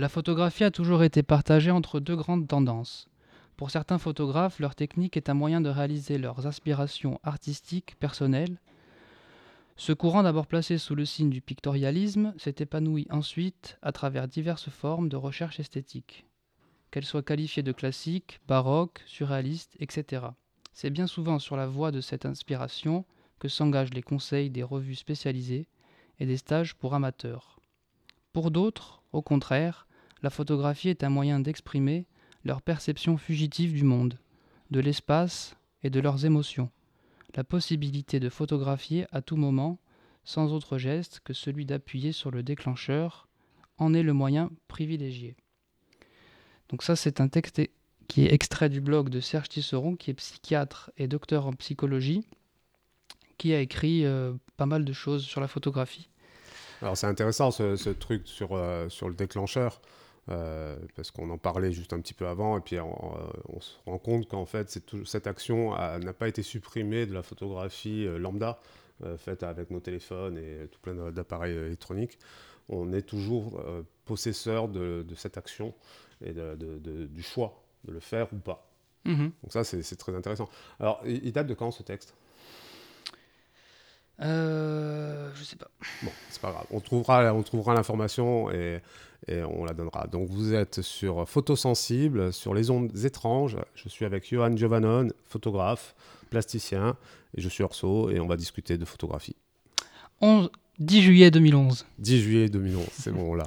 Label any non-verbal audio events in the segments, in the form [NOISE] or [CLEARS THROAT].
La photographie a toujours été partagée entre deux grandes tendances. Pour certains photographes, leur technique est un moyen de réaliser leurs aspirations artistiques personnelles. Ce courant, d'abord placé sous le signe du pictorialisme, s'est épanoui ensuite à travers diverses formes de recherche esthétique, qu'elles soient qualifiées de classiques, baroques, surréalistes, etc. C'est bien souvent sur la voie de cette inspiration que s'engagent les conseils des revues spécialisées et des stages pour amateurs. Pour d'autres, au contraire, la photographie est un moyen d'exprimer leur perception fugitive du monde, de l'espace et de leurs émotions, la possibilité de photographier à tout moment, sans autre geste que celui d'appuyer sur le déclencheur, en est le moyen privilégié. Donc ça c'est un texte qui est extrait du blog de Serge Tisseron, qui est psychiatre et docteur en psychologie, qui a écrit euh, pas mal de choses sur la photographie. Alors c'est intéressant ce, truc sur, euh, sur le déclencheur, euh, parce qu'on en parlait juste un petit peu avant, et puis on, se rend compte qu'en fait cette action n'a pas été supprimée de la photographie lambda, faite avec nos téléphones et tout plein d'appareils électroniques. On est toujours possesseur de, de, cette action et de, du choix de le faire ou pas. Mhm. Donc ça c'est très intéressant. Alors il date de quand ce texte? Euh, je sais pas. Bon, c'est pas grave. On trouvera, on trouvera l'information et, et, on la donnera. Donc vous êtes sur Photosensible, sur les ondes étranges. Je suis avec Johan Giovannon, photographe, plasticien, et je suis Orso et on va discuter de photographie. 11, 10 juillet 2011. 10 juillet 2011, c'est bon là.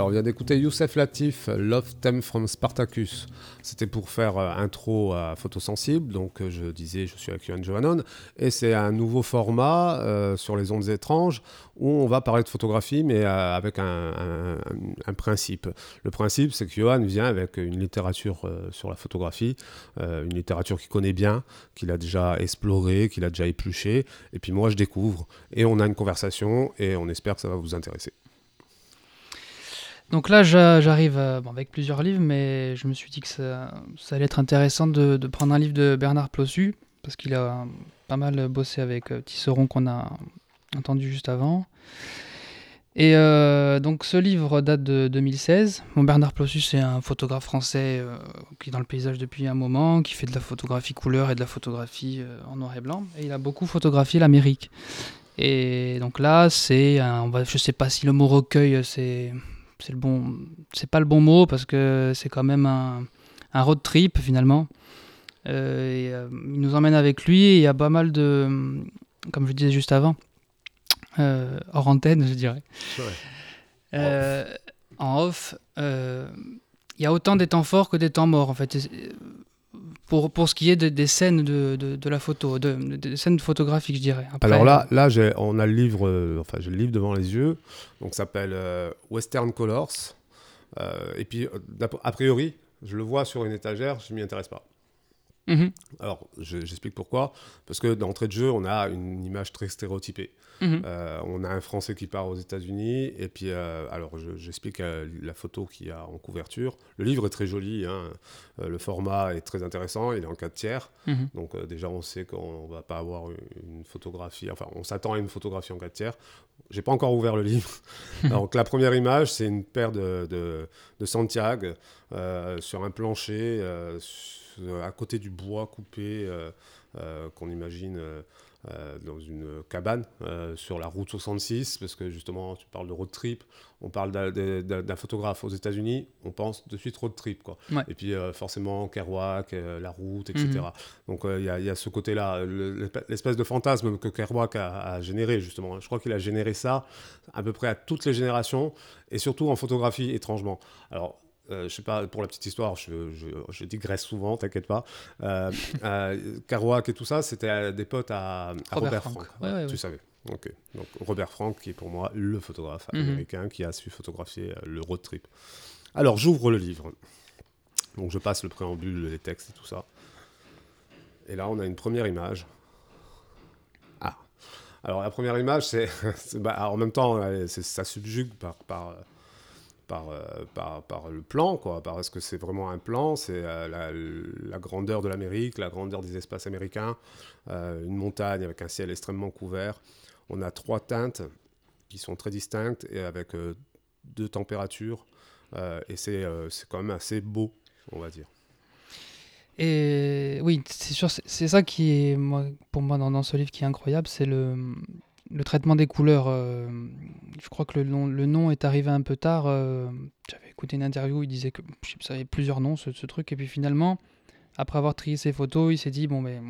Alors, on vient d'écouter Youssef Latif, Love Theme from Spartacus. C'était pour faire euh, intro à Photosensible. Donc, euh, je disais, je suis avec Johan Johanon. Et c'est un nouveau format euh, sur les ondes étranges où on va parler de photographie, mais avec un, principe. Le principe, c'est que Johan vient avec une littérature sur la photographie, une littérature qu'il connaît bien, qu'il a déjà explorée, qu'il a déjà épluchée. Et puis moi, je découvre. Et on a une conversation et on espère que ça va vous intéresser. Donc là, j'arrive euh, avec plusieurs livres, mais je me suis dit que ça, allait être intéressant de, prendre un livre de Bernard Plossu, parce qu'il a pas mal bossé avec euh, Tisseron qu'on a entendu juste avant. Et euh, donc ce livre date de 2016. Bon, Bernard Plossu, c'est un photographe français qui est dans le paysage depuis un moment, qui fait de la photographie couleur et de la photographie en noir et blanc. Et il a beaucoup photographié l'Amérique. Et donc là, c'est, je sais pas si le mot recueil, c'est c'est le bon, c'est pas le bon mot parce que c'est quand même un, un, road trip finalement. Euh, euh, il nous emmène avec lui et il y a pas mal de, comme je disais juste avant, euh, hors antenne, je dirais. en off, il y a autant des temps forts que des temps morts en fait pour, pour ce qui est des scènes de, de, la photo, de, des scènes photographiques, je dirais. Alors là, là on a le livre, euh, enfin j'ai le livre devant les yeux, donc ça s'appelle euh, Western Colors. Euh, et puis, a priori, je le vois sur une étagère, je m'y intéresse pas. Mhm. Alors, j'explique pourquoi. Parce que d'entrée de jeu, on a une image très stéréotypée. Mhm. Euh, on a un Français qui part aux États-Unis. Et puis, euh, alors, j'explique euh, la photo qu'il y a en couverture. Le livre est très joli. Hein. le format est très intéressant. Il est en 4 tiers. Mhm. Donc, déjà, on sait qu'on ne va pas avoir une photographie. Enfin, on s'attend à une photographie en 4 tiers. J'ai pas encore ouvert le livre. [LAUGHS] Donc, la première image, c'est une paire de, de, de Santiago sur un plancher. À côté du bois coupé euh, euh, qu'on imagine dans une cabane sur la route 66, parce que justement, tu parles de road trip, on parle d'un photographe aux États-Unis, on pense de suite road trip. Quoi. Et puis forcément, Kerouac, la route, etc. Mhm. Donc il y, a ce côté-là, l'espèce de fantasme que Kerouac a, a généré, justement. Je crois qu'il a généré ça à peu près à toutes les générations, et surtout en photographie, étrangement. Alors, euh, je sais pas, pour la petite histoire, je, je, je digresse souvent, t'inquiète pas. Euh, [LAUGHS] euh Kerouac et tout ça, c'était des potes à, Robert, Frank. tu savais. Ok. Donc Robert Frank, qui est pour moi le photographe mhm. américain qui a su photographier euh, le road trip. Alors j'ouvre le livre. Donc je passe le préambule, les textes et tout ça. Et là, on a une première image. Ah. Alors la première image, c'est, [LAUGHS] bah, en même temps, ça subjugue par, par euh, par, par, le plan, quoi, parce que c'est vraiment un plan, c'est euh, la, grandeur de l'Amérique, la grandeur des espaces américains, euh, une montagne avec un ciel extrêmement couvert. On a trois teintes qui sont très distinctes et avec deux températures, et c'est quand même assez beau, on va dire. Et oui, c'est sûr, c'est ça qui est, moi, pour moi, dans, dans, ce livre qui est incroyable, c'est le, le traitement des couleurs, euh, je crois que le nom, est arrivé un peu tard. Euh, j'avais écouté une interview, il disait que ça avait plusieurs noms, ce, truc. Et puis finalement, après avoir trié ses photos, il s'est dit bon, mais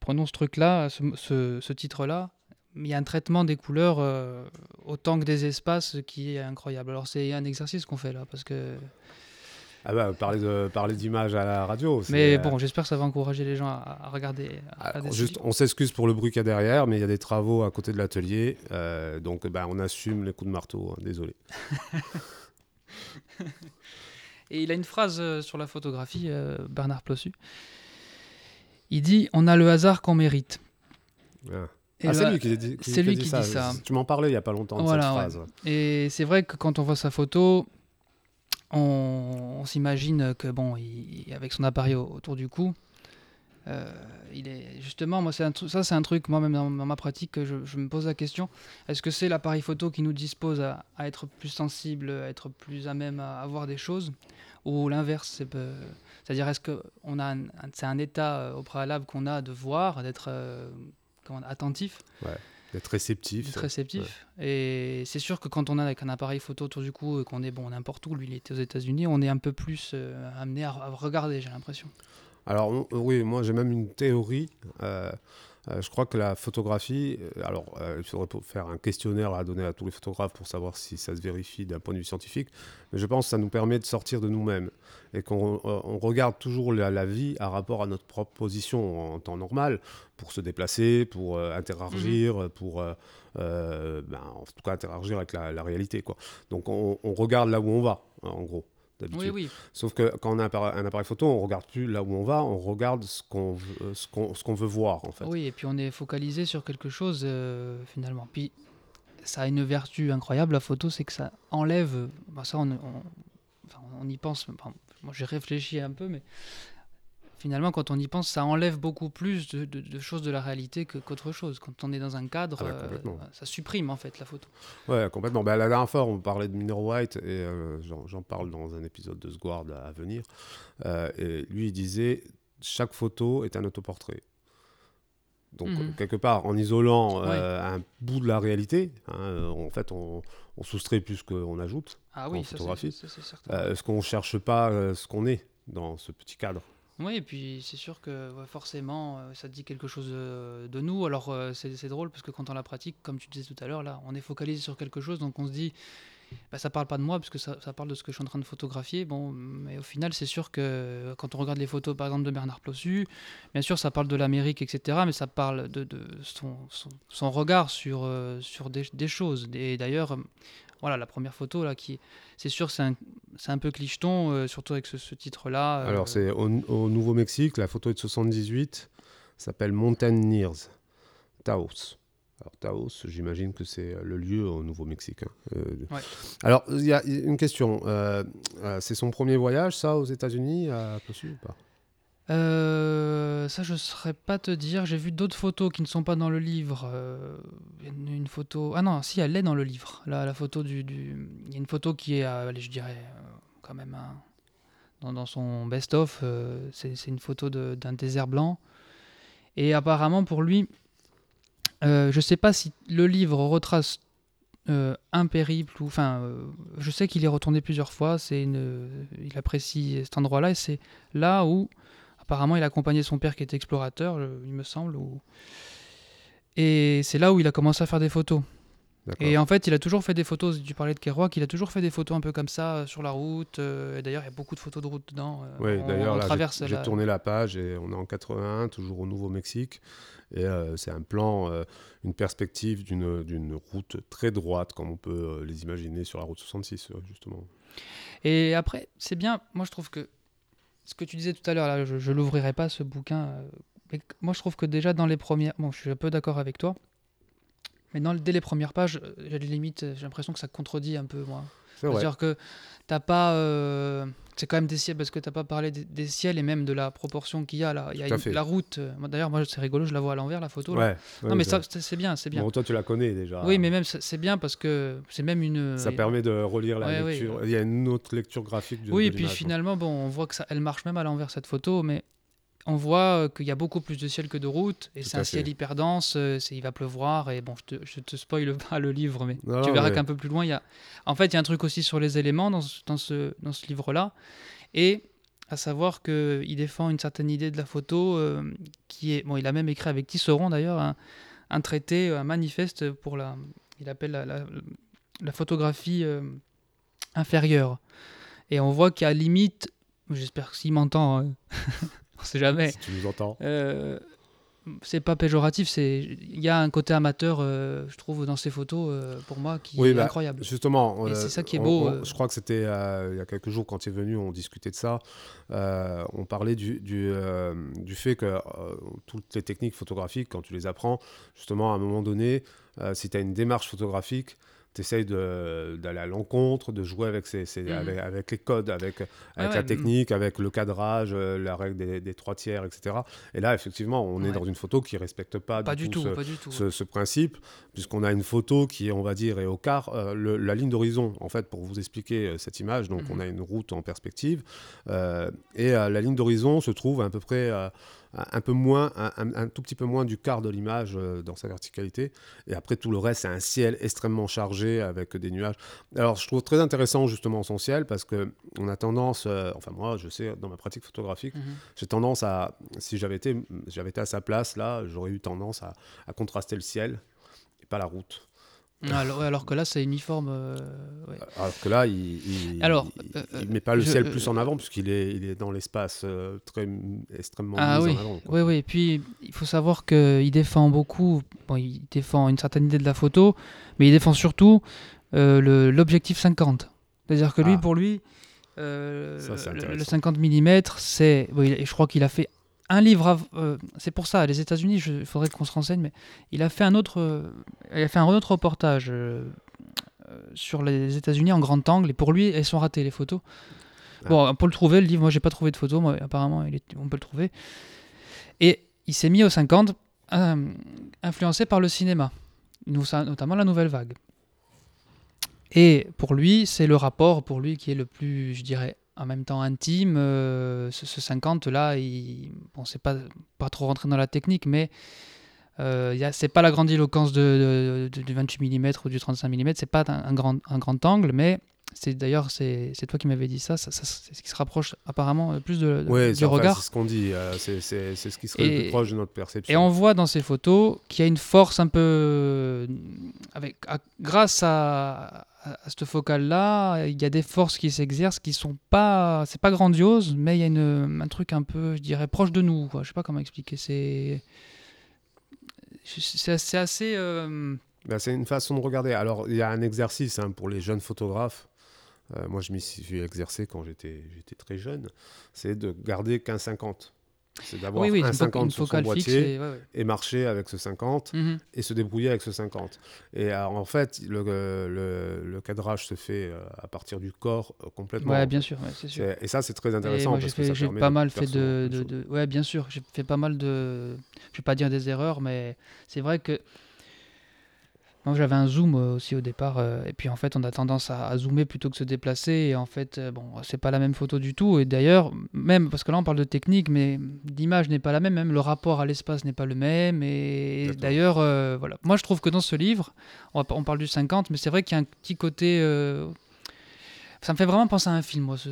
prenons ce truc-là, ce, titre-là. Il y a un traitement des couleurs euh, autant que des espaces qui est incroyable. Alors c'est un exercice qu'on fait là, parce que ah bah, parler de parler d'image à la radio. Mais bon, j'espère que ça va encourager les gens à, regarder. Ah, juste, on s'excuse pour le bruit qu'il y a derrière, mais il y a des travaux à côté de l'atelier, euh, donc bah, on assume les coups de marteau. Hein, désolé. [LAUGHS] Et il a une phrase euh, sur la photographie, euh, Bernard Plossu. Il dit On a le hasard qu'on mérite. Ah, ah c'est lui qui, dit, lui qui dit ça. Tu m'en parlais il n'y a pas longtemps de cette phrase. Et c'est vrai que quand on voit sa photo, on, s'imagine que bon, avec son appareil autour du cou, euh, il est justement, moi, ça, c'est un truc, moi-même dans, ma pratique, que je, me pose la question. Est-ce que c'est l'appareil photo qui nous dispose à, être plus sensible, à être plus à même à, voir des choses, ou l'inverse C'est-à-dire, est-ce que on a, c'est un état euh, au préalable qu'on a de voir, d'être euh, attentif? D'être réceptif. réceptif. Et c'est sûr que quand on a avec un appareil photo autour du cou et qu'on est bon n'importe où, lui il était aux États-Unis, on est un peu plus euh, amené à, regarder, j'ai l'impression. Alors oui, moi j'ai même une théorie. Euh, Euh, je crois que la photographie, euh, alors euh, il faudrait faire un questionnaire à donner à tous les photographes pour savoir si ça se vérifie d'un point de vue scientifique, mais je pense que ça nous permet de sortir de nous-mêmes et qu'on regarde toujours la, vie à rapport à notre propre position en temps normal pour se déplacer, pour interagir, mhm. pour ben, en tout cas interagir avec la, réalité. Quoi. Donc on, on, regarde là où on va, en gros. Oui, oui. Sauf que quand on a un appareil, photo, on regarde plus là où on va, on regarde ce qu'on veut, ce qu'on, veut voir en fait. Oui, et puis on est focalisé sur quelque chose euh, finalement. Puis ça a une vertu incroyable la photo, c'est que ça enlève. Bah, ça, on, on, y pense. moi, j'ai réfléchi un peu, mais finalement, quand on y pense, ça enlève beaucoup plus de, choses de la réalité qu'autre chose. Quand on est dans un cadre, ah euh, ça supprime en fait la photo. Ouais, complètement. Ben, la dernière fois, on parlait de Minor White et euh, j'en parle dans un épisode de Sguard à, venir. Euh, et lui, il disait chaque photo est un autoportrait. Donc, mhm. quelque part, en isolant un bout de la réalité, hein, en fait, on, soustrait plus qu'on ajoute ah oui, en photographie. Ça, Est-ce qu'on ne cherche pas ce qu'on est dans ce petit cadre oui, et puis c'est sûr que forcément, euh, ça dit quelque chose euh, de, nous. Alors euh, c'est drôle parce que quand on la pratique, comme tu disais tout à l'heure, là, on est focalisé sur quelque chose, donc on se dit, bah, ça parle pas de moi parce que ça, parle de ce que je suis en train de photographier. Bon, mais au final, c'est sûr que quand on regarde les photos, par exemple, de Bernard Plossu, bien sûr, ça parle de l'Amérique, etc., mais ça parle de, son, son, regard sur, sur des, des choses. Et d'ailleurs, voilà, la première photo, là, qui, c'est sûr, c'est un, un, peu clicheton, euh, surtout avec ce, titre-là. Euh. Alors, c'est au, Nouveau-Mexique, la photo est de 78, s'appelle Mountaineers, Taos. Alors, Taos, j'imagine que c'est le lieu au Nouveau-Mexique. Hein. Euh, alors, il y a une question. c'est son premier voyage, ça, aux États-Unis, à Plossu ou pas? Euh, ça, je ne saurais pas te dire. J'ai vu d'autres photos qui ne sont pas dans le livre. Euh, une photo. Ah non, si, elle est dans le livre. Là, la photo du. Il y a une photo qui est, allez, je dirais, euh, quand même, dans, dans, son best-of. c'est une photo d'un désert blanc. Et apparemment, pour lui, je ne sais pas si le livre retrace un périple ou enfin je sais qu'il est retourné plusieurs fois c'est une il apprécie cet endroit là et c'est là où Apparemment, il accompagnait son père qui était explorateur, il me semble. Et c'est là où il a commencé à faire des photos. Et en fait, il a toujours fait des photos. Tu parlais de Kerouac, il a toujours fait des photos un peu comme ça euh, sur la route. Euh, et d'ailleurs, il y a beaucoup de photos de route dedans. Euh, oui, d'ailleurs, j'ai tourné la page et on est en 81, toujours au Nouveau-Mexique. Et c'est un plan, une perspective d'une route très droite, comme on peut les imaginer sur la route 66, justement. Et après, c'est bien. Moi, je trouve que ce que tu disais tout à l'heure, je ne l'ouvrirai pas ce bouquin. Euh, moi, je trouve que déjà dans les premières. Bon, je suis un peu d'accord avec toi. Mais dès les premières pages, euh, j'ai limite, j'ai l'impression que ça contredit un peu, moi. C'est-à-dire que t'as pas. Euh, c'est quand même des ciels, parce que t'as pas parlé des, ciels et même de la proportion qu'il y a là. Il y a la route. D'ailleurs, moi, c'est rigolo, je la vois à l'envers, la photo. Ouais, non, mais ça, c'est bien, c'est bien. Bon, toi, tu la connais déjà. Oui, mais même, c'est bien parce que c'est même une. Ça permet de relire la lecture. Il y a une autre lecture graphique. oui, et puis finalement, bon, on voit que ça, elle marche même à l'envers cette photo, mais on voit euh, qu'il y a beaucoup plus de ciel que de route, et c'est un ciel hyper dense, euh, il va pleuvoir, et bon, je te, je te spoil pas le livre, mais tu verras qu'un peu plus loin, il y a... En fait, il y a un truc aussi sur les éléments dans, dans ce, dans ce livre-là, et à savoir qu'il défend une certaine idée de la photo, euh, qui est... Bon, il a même écrit avec Tisserand, d'ailleurs, un, traité, un manifeste pour la... Il appelle la, la, photographie inférieure. Et on voit qu'à limite, j'espère qu'il m'entend... Hein. [LAUGHS] on sait jamais. Si tu nous entends. Euh, c'est pas péjoratif, c'est il y a un côté amateur, euh, je trouve, dans ces photos euh, pour moi qui est bah, incroyable. Justement, c'est ça qui est beau. je crois que c'était il y a quelques jours quand tu es venu, on discutait de ça. on parlait du, du, du fait que toutes les techniques photographiques, quand tu les apprends, justement, à un moment donné, si tu as une démarche photographique, tu essayes d'aller à l'encontre, de jouer avec, ces, mmh. avec, les codes, avec, avec la technique, avec le cadrage, euh, la règle des, trois tiers, etc. Et là, effectivement, on est dans une photo qui ne respecte pas, du, tout, ce, principe, puisqu'on a une photo qui, on va dire, est au quart. Euh, la ligne d'horizon, en fait, pour vous expliquer euh, cette image, donc mmh. on a une route en perspective, et la ligne d'horizon se trouve à peu près un peu moins, un, tout petit peu moins du quart de l'image euh, dans sa verticalité. Et après, tout le reste, c'est un ciel extrêmement chargé avec des nuages. Alors, je trouve très intéressant justement son ciel parce que on a tendance, euh, enfin moi, je sais, dans ma pratique photographique, mhm. j'ai tendance à, si j'avais été, j'avais été à sa place là, j'aurais eu tendance à, à contraster le ciel et pas la route. Alors, alors, que là, c'est uniforme. Euh, alors que là, il, il, alors, il, euh, met pas le ciel plus en avant puisqu'il est, il est dans l'espace euh, très extrêmement ah, oui. en avant. Oui, oui. Et puis, il faut savoir qu'il défend beaucoup. Bon, il défend une certaine idée de la photo, mais il défend surtout l'objectif 50. C'est-à-dire que lui, ah. pour lui, le, le, 50 mm, c'est. et je crois qu'il a fait un livre. Euh, c'est pour ça, les États-Unis, il faudrait qu'on se renseigne, mais il a fait un autre, euh, il a fait un autre reportage euh, sur les États-Unis en grand angle, et pour lui, elles sont ratées les photos. Ah. Bon, on peut le trouver, le livre, moi j'ai pas trouvé de photos, moi apparemment il est, on peut le trouver. Et il s'est mis aux 50, influencé par le cinéma, notamment la nouvelle vague. Et pour lui, c'est le rapport, pour lui, qui est le plus, je dirais, en même temps intime. Euh, ce, 50 là, il, bon, c'est pas, pas trop rentré dans la technique, mais euh, c'est pas la grandiloquence de, du 28 mm ou du 35 mm, c'est pas un grand angle, mais c'est d'ailleurs c'est, toi qui m'avais dit ça, c'est ce qui se rapproche apparemment plus de, du regard. C'est ce qu'on dit, euh, c'est, ce qui serait le plus proche de notre perception. Et on voit dans ces photos qu'il y a une force un peu avec grâce à, à, cette focale-là, il y a des forces qui s'exercent qui sont pas. C'est pas grandiose, mais il y a une, un truc un peu, je dirais, proche de nous. Quoi. Je sais pas comment expliquer. C'est. C'est assez. Euh, ben, c'est une façon de regarder. Alors, il y a un exercice hein, pour les jeunes photographes. Euh, moi, je m'y suis exercé quand j'étais très jeune. C'est de garder 15-50. C'est d'avoir un 50 sur son boîtier et, marcher avec ce 50 mhm. et se débrouiller avec ce 50. Et en fait, le, le, cadrage se fait euh, à partir du corps euh, complètement. Ouais, bien sûr. Et ça, c'est très intéressant. J'ai pas mal fait de, de, de, Ouais, bien sûr. J'ai fait pas mal de. Je vais pas dire des erreurs, mais c'est vrai que moi, j'avais un zoom euh, aussi au départ, euh, et puis en fait, on a tendance à, zoomer plutôt que se déplacer, et en fait, euh, bon, c'est pas la même photo du tout. Et d'ailleurs, même parce que là, on parle de technique, mais l'image n'est pas la même, même le rapport à l'espace n'est pas le même. Et d'ailleurs, voilà. Moi, je trouve que dans ce livre, on, on parle du 50, mais c'est vrai qu'il y a un petit côté ça me fait vraiment penser à un film, moi. Ce,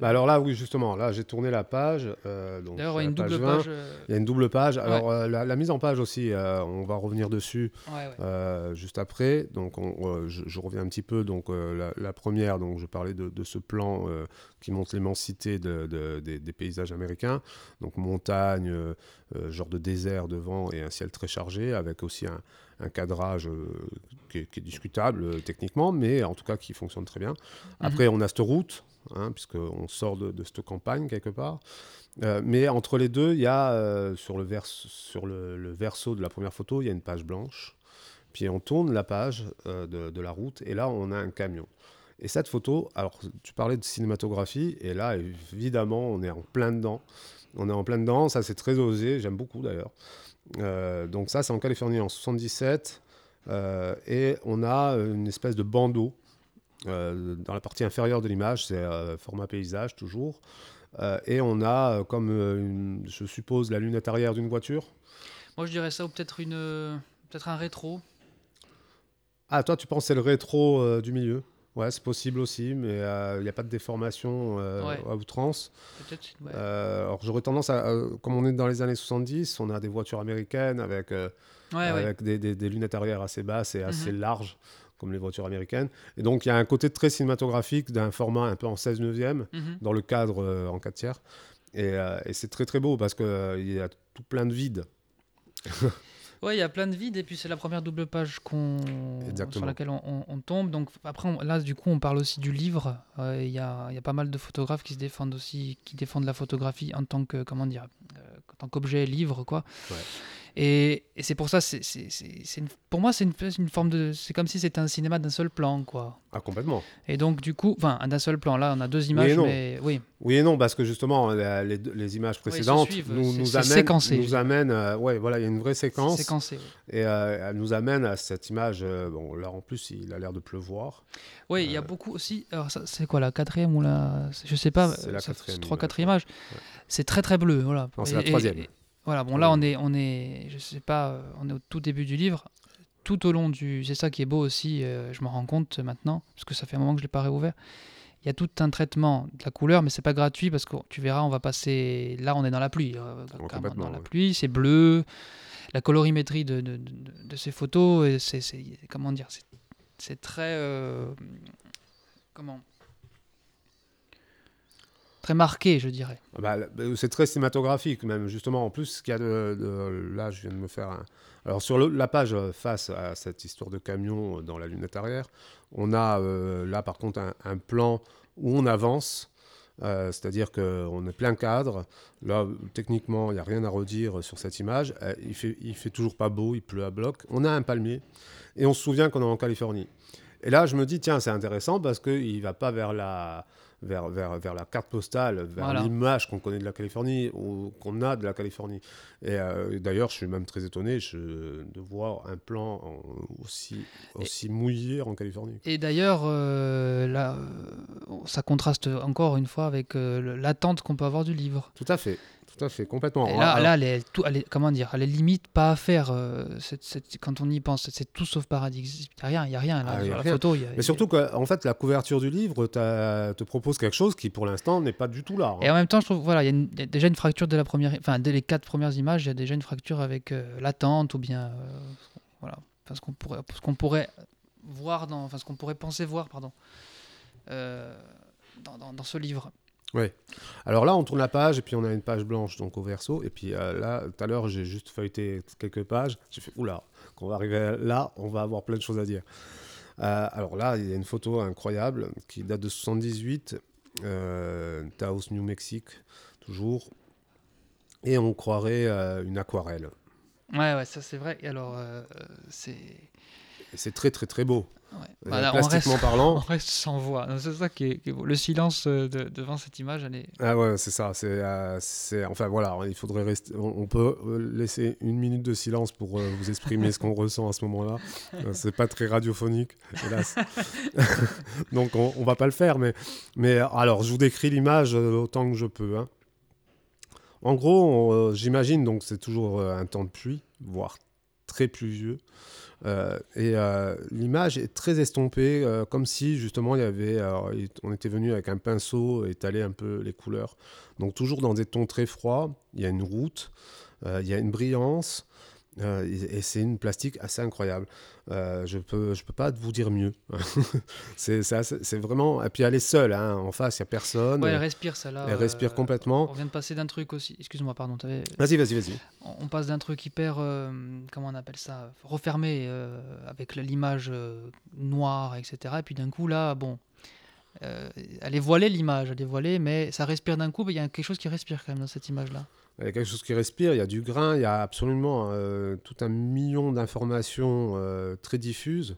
Bah alors là, oui, justement, là, j'ai tourné la page. Euh, D'ailleurs, il y a une double page. Euh, il y a une double page. Alors, euh, la, mise en page aussi, on va revenir dessus juste après. Donc, je, reviens un petit peu. Donc, la, première, donc, je parlais de, ce plan qui montre l'immensité de, des, paysages américains. Donc, montagne, genre de désert devant et un ciel très chargé, avec aussi un, un cadrage qui est, discutable euh, techniquement, mais en tout cas qui fonctionne très bien. Mhm. Après, on a cette route, hein, puisqu'on sort de, cette campagne quelque part. Euh, mais entre les deux, il y a euh, sur, le, vers, sur le, verso de la première photo, il y a une page blanche. Puis on tourne la page de, la route et là, on a un camion. Et cette photo, alors tu parlais de cinématographie, et là, évidemment, on est en plein dedans. On est en plein dedans, ça c'est très osé, j'aime beaucoup d'ailleurs. Donc ça, c'est en Californie en 77. Euh, et on a une espèce de bandeau euh, dans la partie inférieure de l'image, c'est euh, format paysage toujours. et on a comme, je suppose, la lunette arrière d'une voiture. Moi, je dirais ça, ou peut-être une, peut-être un rétro. Ah, toi, tu penses c'est le rétro du milieu? Ouais, c'est possible aussi, mais il n'y a pas de déformation à outrance. Peut-être, alors j'aurais tendance à, comme on est dans les années 70, on a des voitures américaines avec avec Des, lunettes arrière assez basses et assez mhm. larges, comme les voitures américaines. Et donc, il y a un côté très cinématographique d'un format un peu en 16 neuvième, mhm. dans le cadre euh, en 4 tiers. Euh, et, c'est très très beau parce qu'il euh, il y a tout plein de vides. [LAUGHS] Oui, il y a plein de vides et puis c'est la première double page qu'on sur laquelle on, tombe. Donc après, là, du coup, on parle aussi du livre. Il y, a, y, a, pas mal de photographes qui se défendent aussi, qui défendent la photographie en tant que comment dire, en tant qu'objet livre, quoi. Ouais. Et, c'est pour ça, c'est, pour moi, c'est une, une, forme de. C'est comme si c'était un cinéma d'un seul plan, quoi. Ah, complètement. Et donc, du coup, enfin, d'un seul plan. Là, on a deux images, oui mais oui. Oui et non, parce que justement, les, les images précédentes nous, nous, amènent, nous amènent. Euh, ouais, voilà, il y a une vraie séquence. Séquencé. Et euh, elle nous amène à cette image. Euh, bon, là, en plus, il a l'air de pleuvoir. Oui, il y a beaucoup aussi. Alors, c'est quoi la quatrième ou la. Je sais pas. C'est la quatrième. Trois, quatre images. C'est très, très bleu, voilà. Non, c'est la troisième. Voilà, bon là on est, on est, je sais pas, euh, on est au tout début du livre. Tout au long du, c'est ça qui est beau aussi. euh, je m'en rends compte maintenant parce que ça fait un moment que je l'ai pas réouvert. Il y a tout un traitement de la couleur, mais c'est pas gratuit parce que tu verras, on va passer. Là, on est dans la pluie, euh, dans la ouais. pluie. C'est bleu. La colorimétrie de, de, de, de ces photos, et c'est, comment dire, c'est, c'est très, euh, comment, très marqué, je dirais. Ah bah, bah, c'est très cinématographique même justement. En plus, ce qu'il y a de, là, je viens de me faire un. Alors sur la page euh, face à cette histoire de camion euh, dans la lunette arrière, on a euh, là par contre un, plan où on avance. C'est-à-dire qu'on est plein cadre. Là, techniquement, il n'y a rien à redire sur cette image. Il fait, fait toujours pas beau, il pleut à bloc. On a un palmier et on se souvient qu'on est en Californie. Et là, je me dis, tiens, c'est intéressant parce qu'il ne va pas vers la, vers, vers, vers la carte postale, vers Voilà. l'image qu'on connaît de la Californie ou qu'on a de la Californie. Et euh, d'ailleurs, je suis même très étonné je- de voir un plan en- aussi, aussi mouillé en Californie. Et d'ailleurs, euh, là, euh, ça contraste encore une fois avec l'attente qu'on peut avoir du livre. Tout à fait, tout à fait, complètement. Et là, là elle est tout, elle est- comment dire, elle est limite pas à faire. euh, cette- cette- quand on y pense, c'est tout sauf paradis. Il n'y a rien, il y a rien là Ah, y a sur la rien. photo. il y a- mais surtout qu'en fait, la couverture du livre te propose quelque chose qui, pour l'instant, n'est pas du tout là. hein. Et en même temps, je trouve, voilà, il y, a y déjà une fracture dès la première, enfin dès les quatre premières images, il y a déjà une fracture avec euh, l'attente ou bien, euh, voilà, enfin, ce qu'on pourrait, ce qu'on pourrait voir dans, enfin ce qu'on pourrait penser voir, pardon, euh, dans, dans- dans ce livre. Alors là, on tourne la page et puis on a une page blanche donc au verso. Et puis euh, là, tout à l'heure, j'ai juste feuilleté quelques pages. J'ai fait oula, quand on va arriver là, on va avoir plein de choses à dire. Euh, alors là, il y a une photo incroyable qui date de 78, euh, Taos, New Mexico, toujours. Et on croirait euh, une aquarelle. Ouais, ouais, ça c'est vrai. Et alors, c'est, c'est très très très beau. Ouais. Euh, Bah, on reste, plastiquement [LAUGHS] on parlant. reste sans voix. C'est ça qui est, qui est beau. Le silence euh, de- devant cette image, elle est. Ah ouais, c'est ça. C'est, euh, c'est, enfin voilà, il faudrait rester. On, on peut laisser une minute de silence pour euh, vous exprimer ce qu'on [LAUGHS] ressent à ce moment-là. Euh, c'est pas très radiophonique, [LAUGHS] hélas. Donc on, on va pas le faire, mais, mais alors je vous décris l'image autant que je peux. hein. En gros, on, j'imagine donc c'est toujours un temps de pluie, voire très pluvieux. Euh, et euh, l'image est très estompée, euh, comme si justement il y avait, on était venu avec un pinceau étaler un peu les couleurs. Donc toujours dans des tons très froids. Il y a une route, il y a une brillance, euh, et, et c'est une plastique assez incroyable. Euh, je peux, je peux pas vous dire mieux. [LAUGHS] c'est, vraiment. Et puis elle est seule, hein, en face il y a personne. Ouais, elle respire, ça là. elle respire euh, complètement. On vient de passer d'un truc aussi. Excuse-moi, pardon. Vas-y, vas-y, vas-y. on on passe d'un truc hyper, comment on appelle ça, refermé avec l'image noire, etc. Et puis d'un coup, là, bon, euh, elle est voilée l'image, elle est voilée, mais ça respire d'un coup. Il y a quelque chose qui respire quand même dans cette image-là. Il y a quelque chose qui respire, il y a du grain, il y a absolument euh, tout un million d'informations euh, très diffuses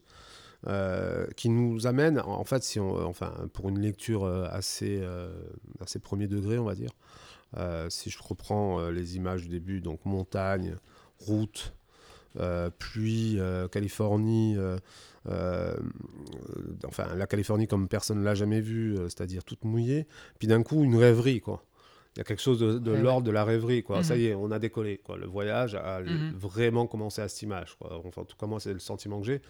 euh, qui nous amènent, en fait, si on, enfin, pour une lecture assez, assez premier degré, on va dire, si je reprends les images du début, donc montagne, route, pluie, Californie, enfin la Californie comme personne ne l'a jamais vue, c'est-à-dire toute mouillée, puis d'un coup une rêverie, quoi. Y a quelque chose de, de Ouais, ouais. l'ordre de la rêverie, quoi. Ça Mhm. y est, on a décollé, quoi. Le voyage a Mhm. vraiment commencé à cette image, quoi. Enfin, en tout cas, moi, c'est le sentiment que j'ai.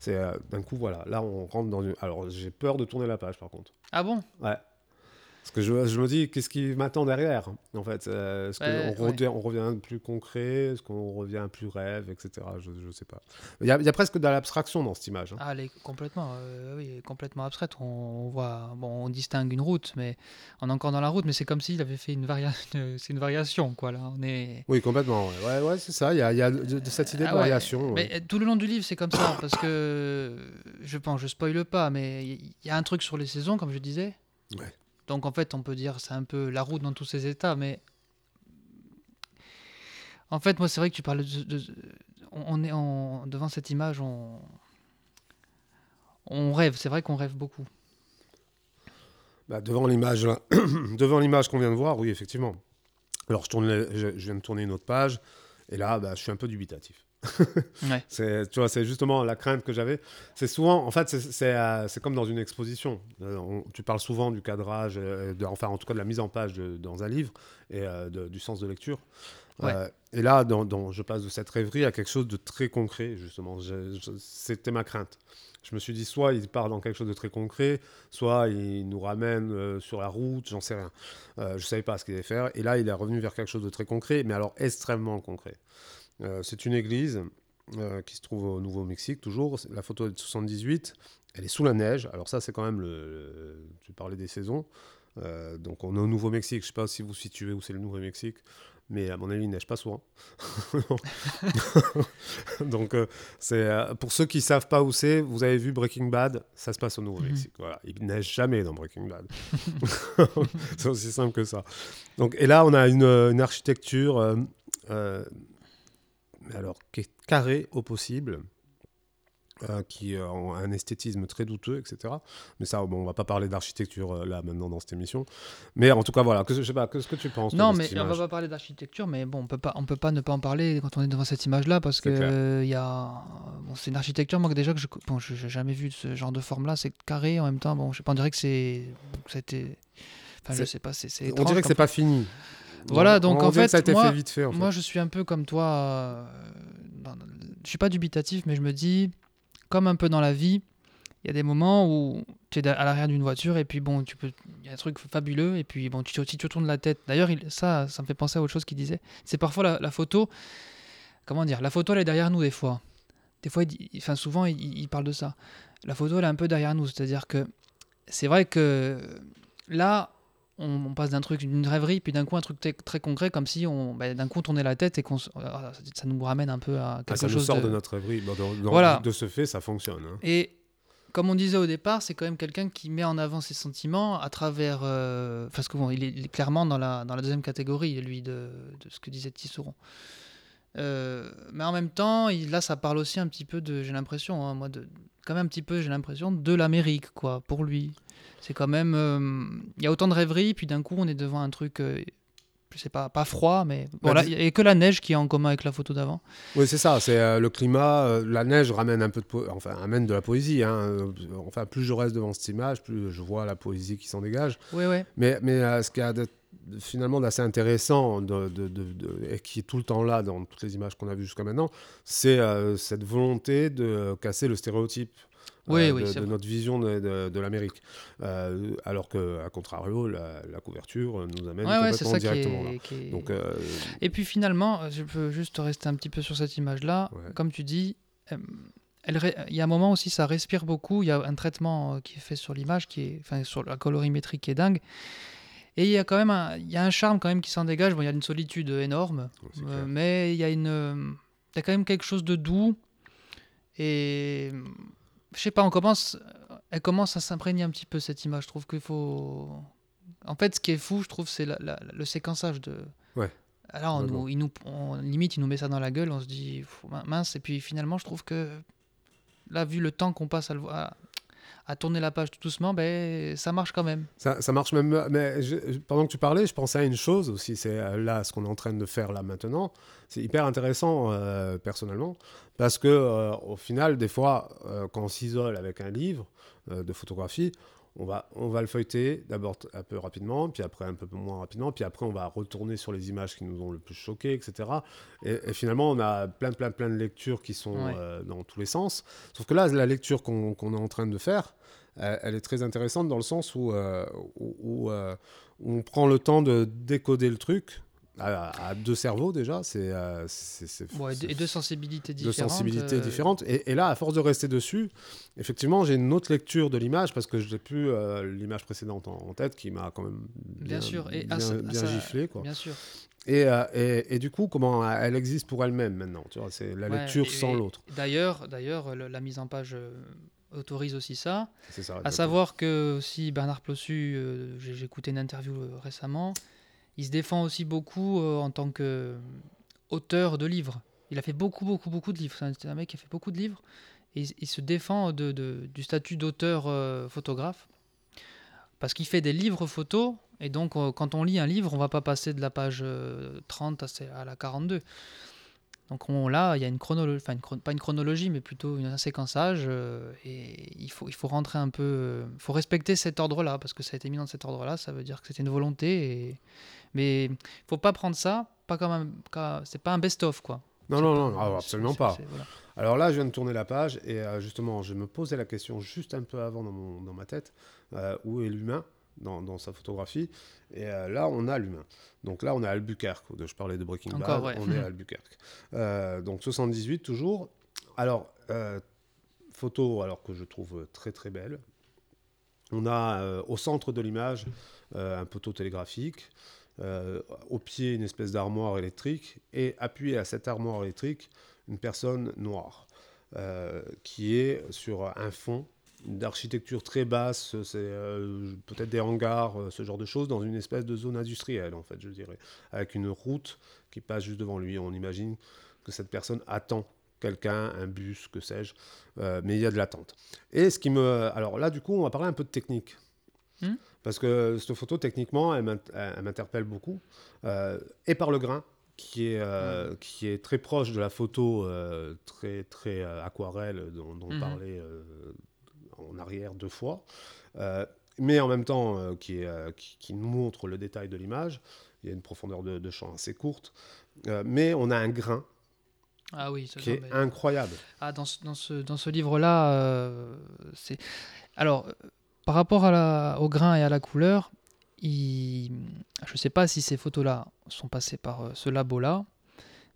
C'est euh, d'un coup, voilà, là, on rentre dans une. Alors, j'ai peur de tourner la page, par contre. Ah bon? Ouais. Parce que je, je me dis, qu'est-ce qui m'attend derrière, en fait Euh, Est-ce Ouais, qu'on ouais. revient, on revient plus concret Est-ce qu'on revient plus rêve, etc. Je ne sais pas. Il y, a, il y a presque de l'abstraction dans cette image. hein. Ah, elle est complètement, euh, oui, complètement abstraite. On, on voit, bon, on distingue une route, mais on est encore dans la route, mais c'est comme s'il avait fait une variation. [LAUGHS] C'est une variation, quoi. Là, on est. Oui, complètement. Ouais, ouais, c'est ça. Il y a, il y a de, de cette idée de Ah variation. Mais tout le long du livre, c'est comme ça, parce que je pense, je spoile pas, mais il y, y a un truc sur les saisons, comme je disais. Ouais. Donc en fait, on peut dire c'est un peu la route dans tous ses états, mais en fait, moi, c'est vrai que tu parles de, on est devant cette image, on rêve. C'est vrai qu'on rêve beaucoup. Bah, devant l'image, [CLEARS THROAT] devant l'image qu'on vient de voir, oui, effectivement. Alors, je, tourne viens de tourner une autre page, et là, bah, je suis un peu dubitatif. [LAUGHS] Ouais. C'est, tu vois, c'est justement la crainte que j'avais. C'est souvent, en fait, c'est, c'est, euh, c'est comme dans une exposition. Euh, on- tu parles souvent du cadrage, euh, de- enfin, en tout cas, de la mise en page de- dans un livre et de- du sens de lecture. Et là, dans, je passe de cette rêverie à quelque chose de très concret, justement. C'était ma crainte. Je me suis dit, soit il part dans quelque chose de très concret, soit il nous ramène sur la route, j'en sais rien. Je ne savais pas ce qu'il allait faire. Et là, il est revenu vers quelque chose de très concret, mais alors extrêmement concret. C'est une église qui se trouve au Nouveau-Mexique, toujours. La photo est de 78. Elle est sous la neige. Alors ça, c'est quand même le... Tu parlais des saisons. donc on est au Nouveau-Mexique. Je ne sais pas si vous situez où c'est le Nouveau-Mexique mais à mon avis, il neige pas souvent. [LAUGHS] Donc, euh, c'est euh, pour ceux qui savent pas où c'est, vous avez vu Breaking Bad, ça se passe au Nouveau-Mexique. Mhm. Voilà, il neige jamais dans Breaking Bad. [LAUGHS] c'est aussi simple que ça. Donc, et là, on a une, une architecture, euh, alors qui est carrée au possible. Euh, qui euh, ont un esthétisme très douteux, etc. Mais ça, bon, on va pas parler d'architecture euh, là maintenant dans cette émission. Mais en tout cas, voilà. Que, je sais pas, qu'est-ce que tu penses Non, mais on va pas parler d'architecture, mais bon, on peut pas, on peut pas ne pas en parler quand on est devant cette image-là parce que il y a, bon, c'est une architecture moi déjà que je, bon, j'ai jamais vu ce genre de forme-là. C'est carré en même temps. Bon, je sais pas, on dirait que c'est, c'était, enfin, je sais pas, c'est. On dirait que c'est pas fini. Voilà, donc en fait, ça moi, fait vite fait, en fait, moi, je suis un peu comme toi. je suis pas dubitatif, mais je me dis comme un peu dans la vie, il y a des moments où tu es à l'arrière d'une voiture et puis bon, tu peux, il y a un truc fabuleux et puis bon, tu, si tu tournes la tête. D'ailleurs, ça, ça me fait penser à autre chose qu'il disait. C'est parfois la, photo, comment dire, la photo elle est derrière nous des fois. Des fois, enfin souvent, il, parle de ça. La photo elle est un peu derrière nous, c'est-à-dire que c'est vrai que là, on, passe d'un truc, d'une rêverie, puis d'un coup un truc très concret, comme si on, bah, d'un coup on tournait la tête et qu'on, ah, ça nous ramène un peu à quelque chose. Ça nous sort de... notre rêverie. voilà. De ce fait, ça fonctionne. Hein. Et comme on disait au départ, c'est quand même quelqu'un qui met en avant ses sentiments à travers. Euh... Parce que bon, il est, clairement dans la, dans la deuxième catégorie, lui, de, de ce que disait Tisseron. Euh, mais en même temps, il, là, ça parle aussi un petit peu de, j'ai l'impression, hein, moi, de, quand même un petit peu, j'ai l'impression, de l'Amérique, quoi, pour lui. C'est quand même. Euh, il y a autant de rêveries, puis d'un coup, on est devant un truc. Euh, je sais pas, pas froid, mais voilà, il n'y a que la neige qui est en commun avec la photo d'avant. Oui, c'est ça, c'est euh, le climat, la neige ramène un peu de, enfin, amène de la poésie. Hein. Enfin, plus je reste devant cette image, plus je vois la poésie qui s'en dégage. Oui, oui. Mais, mais ce qu'il y a de, finalement d'assez intéressant de, et qui est tout le temps là dans toutes les images qu'on a vues jusqu'à maintenant, c'est cette volonté de casser le stéréotype oui, euh, de, notre vision de, l'Amérique. Euh, alors qu'à contrario, la, couverture nous amène complètement directement là. Donc, euh, Et puis finalement, je peux juste rester un petit peu sur cette image-là. Comme tu dis, il y a un moment aussi, ça respire beaucoup. Il y a un traitement qui est fait sur l'image, qui est, enfin, sur la colorimétrie qui est dingue. Et il y a quand même un, il y a un charme quand même qui s'en dégage. Bon, il y a une solitude énorme, mais il y a une, il y a quand même quelque chose de doux. Et je sais pas, on commence, elle commence à s'imprégner un petit peu cette image. Je trouve qu'il faut. En fait, ce qui est fou, je trouve, c'est le séquençage de. Ouais. Alors, on, nous, il nous, limite, il nous met ça dans la gueule, on se dit mince, et puis finalement, je trouve que là, vu le temps qu'on passe à, le, voir à tourner la page tout doucement, ben, ça marche quand même. Ça, marche même. Mais pendant que tu parlais, je pensais à une chose aussi. C'est euh, là ce qu'on est en train de faire là maintenant. C'est hyper intéressant euh, personnellement parce que euh, au final, des fois, quand on s'isole avec un livre de photographie, on va, on va le feuilleter d'abord un peu rapidement, puis après un peu moins rapidement, puis après on va retourner sur les images qui nous ont le plus choqué, etc. Et, finalement, on a plein, plein, plein de lectures qui sont dans tous les sens. Sauf que là, la lecture qu'on est en train de faire, elle est très intéressante dans le sens où, euh, euh, où, on prend le temps de décoder le truc à, deux cerveaux déjà, c'est euh, et deux sensibilités différentes. Deux sensibilités différentes. Et, là, à force de rester dessus, effectivement, j'ai une autre lecture de l'image parce que je n'ai plus l'image précédente en, tête qui m'a quand même bien, sûr et bien, giflé, quoi. Bien sûr. Et, et, du coup, comment elle existe pour elle-même maintenant Tu vois, c'est la lecture sans l'autre. D'ailleurs, d'ailleurs, la mise en page autorise aussi ça. à savoir que si Bernard Plossu, euh, j'ai écouté une interview euh, récemment, il se défend aussi beaucoup euh, en tant qu'auteur de livres. Il a fait beaucoup, beaucoup, beaucoup de livres. C'est un, mec qui a fait beaucoup de livres. Il, se défend du statut d'auteur photographe. Parce qu'il fait des livres photos. Et donc, quand on lit un livre, on va pas passer de la page 30 à, à la 42. Donc on, là, il y a une chronologie, enfin pas une chronologie, mais plutôt un séquençage, euh, et il faut, il faut rentrer un peu, il faut respecter cet ordre-là, parce que ça a été mis dans cet ordre-là, ça veut dire que c'était une volonté, et... mais il faut pas prendre ça, pas comme un, c'est pas un best-of, quoi. Non, non, non, absolument pas. Alors là, je viens de tourner la page, et euh, justement, je me posais la question juste un peu avant dans, mon, dans ma tête, euh, où est l'humain? Dans, sa photographie. Et là, on a l'humain. Donc là, on est à Albuquerque. Je parlais de Breaking Bad, on est à [LAUGHS] Albuquerque. Euh, donc 78 toujours. Alors, euh, photo alors que je trouve très très belle. On a euh, au centre de l'image un poteau télégraphique. au pied, une espèce d'armoire électrique. Et appuyé à cette armoire électrique, une personne noire qui est sur un fond d'architecture très basse, c'est euh, peut-être des hangars, euh, ce genre de choses, dans une espèce de zone industrielle, en fait, je dirais, avec une route qui passe juste devant lui. On imagine que cette personne attend quelqu'un, un bus, que sais-je, euh, mais il y a de l'attente. Et ce qui me... Alors là, du coup, on va parler un peu de technique. Hmm Parce que cette photo, techniquement, elle m'interpelle beaucoup, et par le grain, qui est, hmm. qui est très proche de la photo très, très aquarelle dont, dont on hmm. parlait en arrière deux fois, euh, mais en même temps euh, qui, est, euh, qui, nous montre le détail de l'image. Il y a une profondeur de, champ assez courte, mais on a un grain ah oui, qui est incroyable. Ah, dans ce, dans ce, dans ce livre-là, c'est... Alors, par rapport à la, au grain et à la couleur, il... je ne sais pas si ces photos-là sont passées par ce labo-là,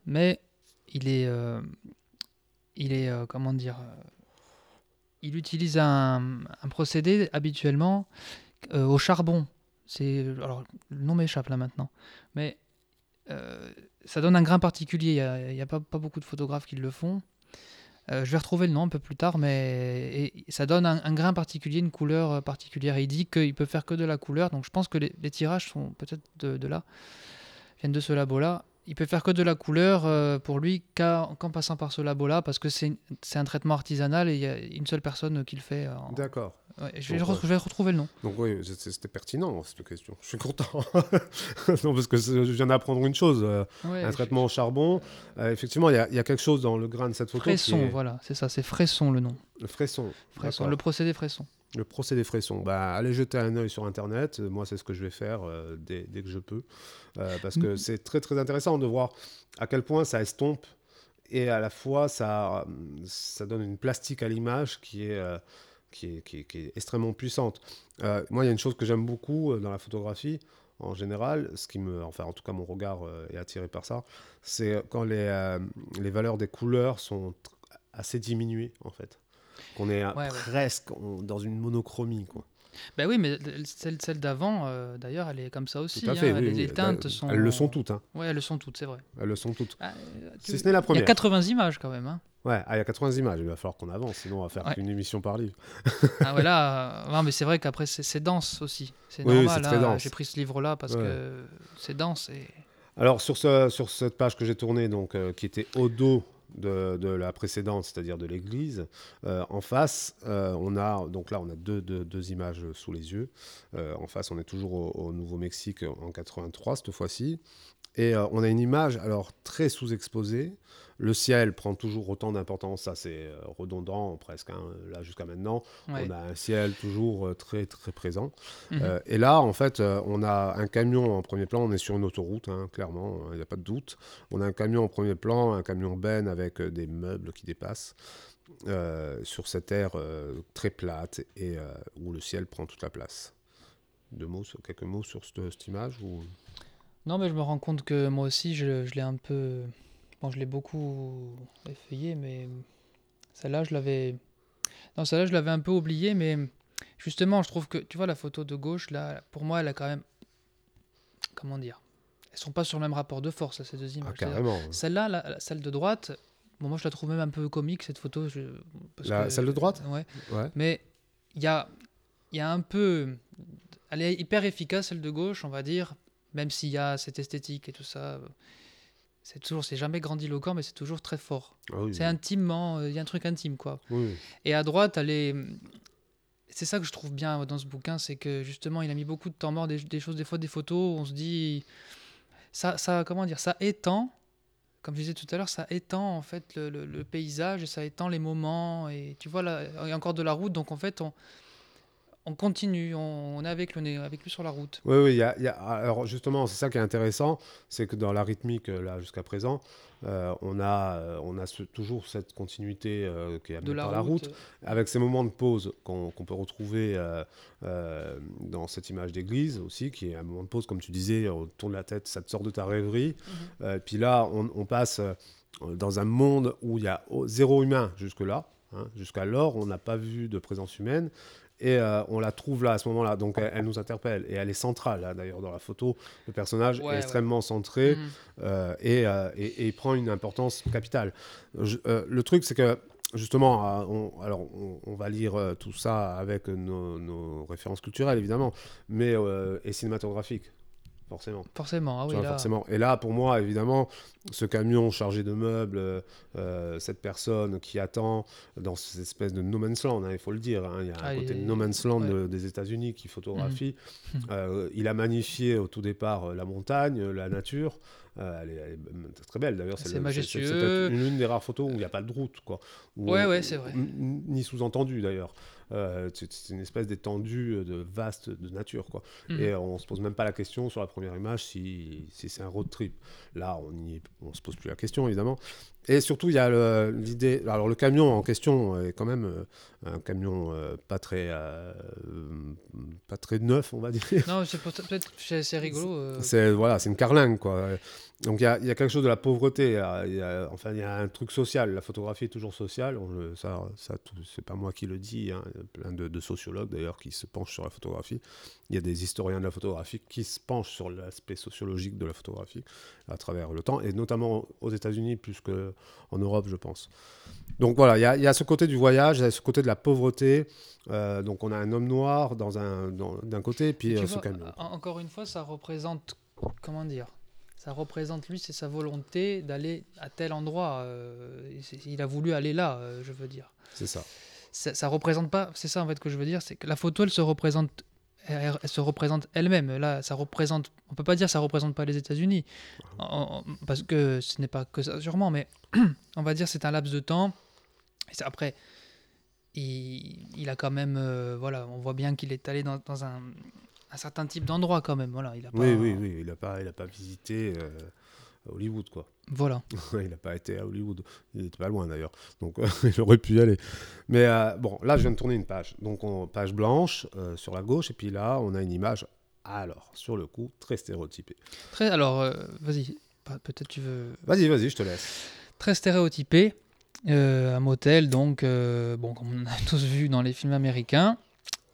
mais il est... il est, comment dire il utilise un, procédé habituellement euh, au charbon. C'est alors le nom m'échappe là maintenant, mais euh, ça donne un grain particulier. Il n'y a, pas, beaucoup de photographes qui le font. Euh, je vais retrouver le nom un peu plus tard, mais ça donne un, grain particulier, une couleur particulière. il dit qu'il peut faire que de la couleur, donc je pense que les, tirages sont peut-être de, de, là, viennent de ce labo-là il peut faire que de la couleur euh, pour lui qu'en passant par ce labo-là, parce que c'est un traitement artisanal et il y a une seule personne qui le fait. D'accord. je, vais retrouver le nom. Donc oui, c'était pertinent cette question. Je suis content. [LAUGHS] non, parce que je viens d'apprendre une chose. Euh, un traitement au charbon. Euh, effectivement, il y, a quelque chose dans le grain de cette photo. Fresson, voilà, c'est ça, c'est Fresson le nom. Le Fresson. Fresson le procédé Fresson. Le procédé Fresson. Bah, allez jeter un œil sur Internet. Moi, c'est ce que je vais faire dès, dès, que je peux. Euh, parce que mm. c'est très très intéressant de voir à quel point ça estompe et à la fois ça, ça donne une plastique à l'image qui est, euh, qui, est, qui, est, extrêmement puissante. Euh, moi, il y a une chose que j'aime beaucoup dans la photographie, en général, ce qui me, enfin en tout cas mon regard est attiré par ça, c'est quand les, les valeurs des couleurs sont assez diminuées en fait. Qu'on est presque dans une monochromie quoi. Ben oui, mais celle, celle d'avant, euh, d'ailleurs, elle est comme ça aussi. Tout à fait, hein. les, teintes sont. Elles le sont toutes. Hein. Ouais, elles le sont toutes, c'est vrai. Elles le sont toutes. Ah, si ce n'est la première. Il y a 80 images quand même. Hein. Ouais, ah, il y a 80 images. Il va falloir qu'on avance, sinon on va faire une émission par livre. ah [LAUGHS] ouais, là, euh, non, mais c'est vrai qu'après c'est dense aussi. C'est oui, normal. Hein. J'ai pris ce livre-là parce que c'est dense et. Alors sur, ce, sur cette page que j'ai tournée, donc euh, qui était au dos de, la précédente, c'est-à-dire de l'église. Euh, en face, euh, on a donc là on a deux, images sous les yeux. Euh, en face, on est toujours au, au Nouveau-Mexique en 83 cette fois-ci, et on a une image alors très sous-exposée le ciel prend toujours autant d'importance, ça c'est euh, redondant presque, hein, là jusqu'à maintenant. On a un ciel toujours euh, très très présent. Mhm. Euh, et là, en fait, on a un camion en premier plan, on est sur une autoroute, hein, clairement, il n'y a pas de doute. On a un camion en premier plan, un camion Ben avec des meubles qui dépassent. sur cette aire très plate et où le ciel prend toute la place. Deux mots, quelques mots sur cette, image ou... Non, mais je me rends compte que moi aussi, je l'ai un peu Bon, je l'ai beaucoup effeuillé, mais celle-là, je l'avais. Non, celle-là, je l'avais un peu oubliée, mais justement, je trouve que, tu vois, la photo de gauche, là, pour moi, elle a quand même. Comment dire Elles sont pas sur le même rapport de force, ces deux images. Ah, Celle-là, celle de droite, bon, moi, je la trouve même un peu comique, cette photo. Je... la, celle de droite? Ouais. ouais. Mais il y a, y a un peu. Elle est hyper efficace, celle de gauche, on va dire, même s'il y a cette esthétique et tout ça c'est toujours, c'est jamais grandiloquent, mais c'est toujours très fort. Ah c'est intimement, euh, il y a un truc intime, quoi. Et à droite, elle est... C'est ça que je trouve bien dans ce bouquin, c'est que justement, il a mis beaucoup de temps mort, des, choses, des fois des photos, on se dit, ça, ça, comment dire, ça étend, comme je disais tout à l'heure, ça étend en fait le, le- le paysage et ça étend les moments. Et tu vois, là, il y a encore de la route, donc en fait, on, on continue, on, on est avec, le, on est avec lui sur la route. Oui, oui, y a, y a- alors justement, c'est ça qui est intéressant, c'est que dans la rythmique, euh, là, jusqu'à présent, euh, on a, euh, on a ce- toujours cette continuité euh, qui est amenée De la par la route, route. avec ces moments de pause qu'on peut retrouver euh, dans cette image d'église aussi, qui est un moment de pause, comme tu disais, on tourne la tête, ça te sort de ta rêverie. Mhm. Puis là, on, on passe dans un monde où il y a zéro humain jusque-là. hein. Jusqu'alors, on n'a pas vu de présence humaine. Et euh, on la trouve là, à ce moment-là. Donc, elle, elle nous interpelle. Et elle est centrale, là, d'ailleurs, dans la photo. Le personnage Ouais, est ouais. extrêmement centré Mhm. euh, et, euh, et- et prend une importance capitale. Je- le truc, c'est que justement, on, alors on, on va lire tout ça avec nos, nos références culturelles, évidemment, mais euh, et cinématographiques, forcément. Forcément, ah oui, vois, là. forcément. Et là, pour moi, évidemment, ce camion chargé de meubles, euh, euh, cette personne qui attend dans cette espèce de no man's land, hein, il faut le dire, hein, il y a un côté no man's land ouais. de- des États-Unis qui photographie. Mhm. Euh, il a magnifié au tout départ euh, la montagne, euh, la nature. Euh, elle, est, elle est très belle d'ailleurs. C'est majestueux. C'est peut-être une, une des rares photos où il n'y a pas de route, quoi. Où Ouais, on- ouais, c'est vrai. Ni sous-entendu d'ailleurs. Euh, c'est une espèce d'étendue de vaste de nature, quoi. Mhm. Et on se pose même pas la question sur la première image si, si c'est un road trip. Là, on y, on se pose plus la question évidemment. Et surtout, il y a l'idée. Alors, le camion en question est quand même euh, un camion euh, pas très, euh, pas très neuf, on va dire. Non, c'est peut- peut-être c'est rigolo. euh, C'est voilà, c'est une carlingue quoi. Donc il y a, y a quelque chose de la pauvreté. il y a- il y a- enfin, il y a un truc social. La photographie est toujours sociale. On le- ça, ça c'est pas moi qui le dis. hein. Il y a plein de, de sociologues d'ailleurs qui se penchent sur la photographie. Il y a des historiens de la photographie qui se penchent sur l'aspect sociologique de la photographie à travers le temps, et notamment aux États-Unis plus qu'en Europe, je pense. Donc voilà, il y, a- il y a ce côté du voyage, il y a ce côté de la pauvreté. Euh, donc on a un homme noir dans un d'un côté, et puis euh, ce vois, camion. en- Encore une fois, ça représente. Comment dire Ça représente lui, c'est sa volonté d'aller à tel endroit. euh, il a voulu aller là, euh, je veux dire. C'est ça. Ça, ça représente pas. C'est ça en fait que je veux dire, c'est que la photo, elle se représente. Elle, elle se représente elle-même. Là, ça représente. On peut pas dire que ça représente pas les États-Unis, parce que ce n'est pas que ça, sûrement. Mais [CLEARS THROAT] on va dire c'est un laps de temps. Et après, il, il a quand même, euh, voilà, on voit bien qu'il est allé dans, dans un, un certain type d'endroit quand même. Voilà, il a pas, Oui, oui, oui, il n'a pas, il a pas visité euh, Hollywood, quoi. Voilà. [LAUGHS] il n'a pas été à Hollywood. Il n'était pas loin, d'ailleurs. Donc, euh, [LAUGHS] il aurait pu y aller. Mais euh, bon, là, je viens de tourner une page. Donc, on, page blanche euh, sur la gauche. Et puis là, on a une image, alors, sur le coup, très stéréotypée. Très, alors, vas-y. Peut-être tu veux. Vas-y, vas-y, je te laisse. Très stéréotypé. Euh, un motel, donc, bon, comme on a [LAUGHS] tous vu dans les films américains.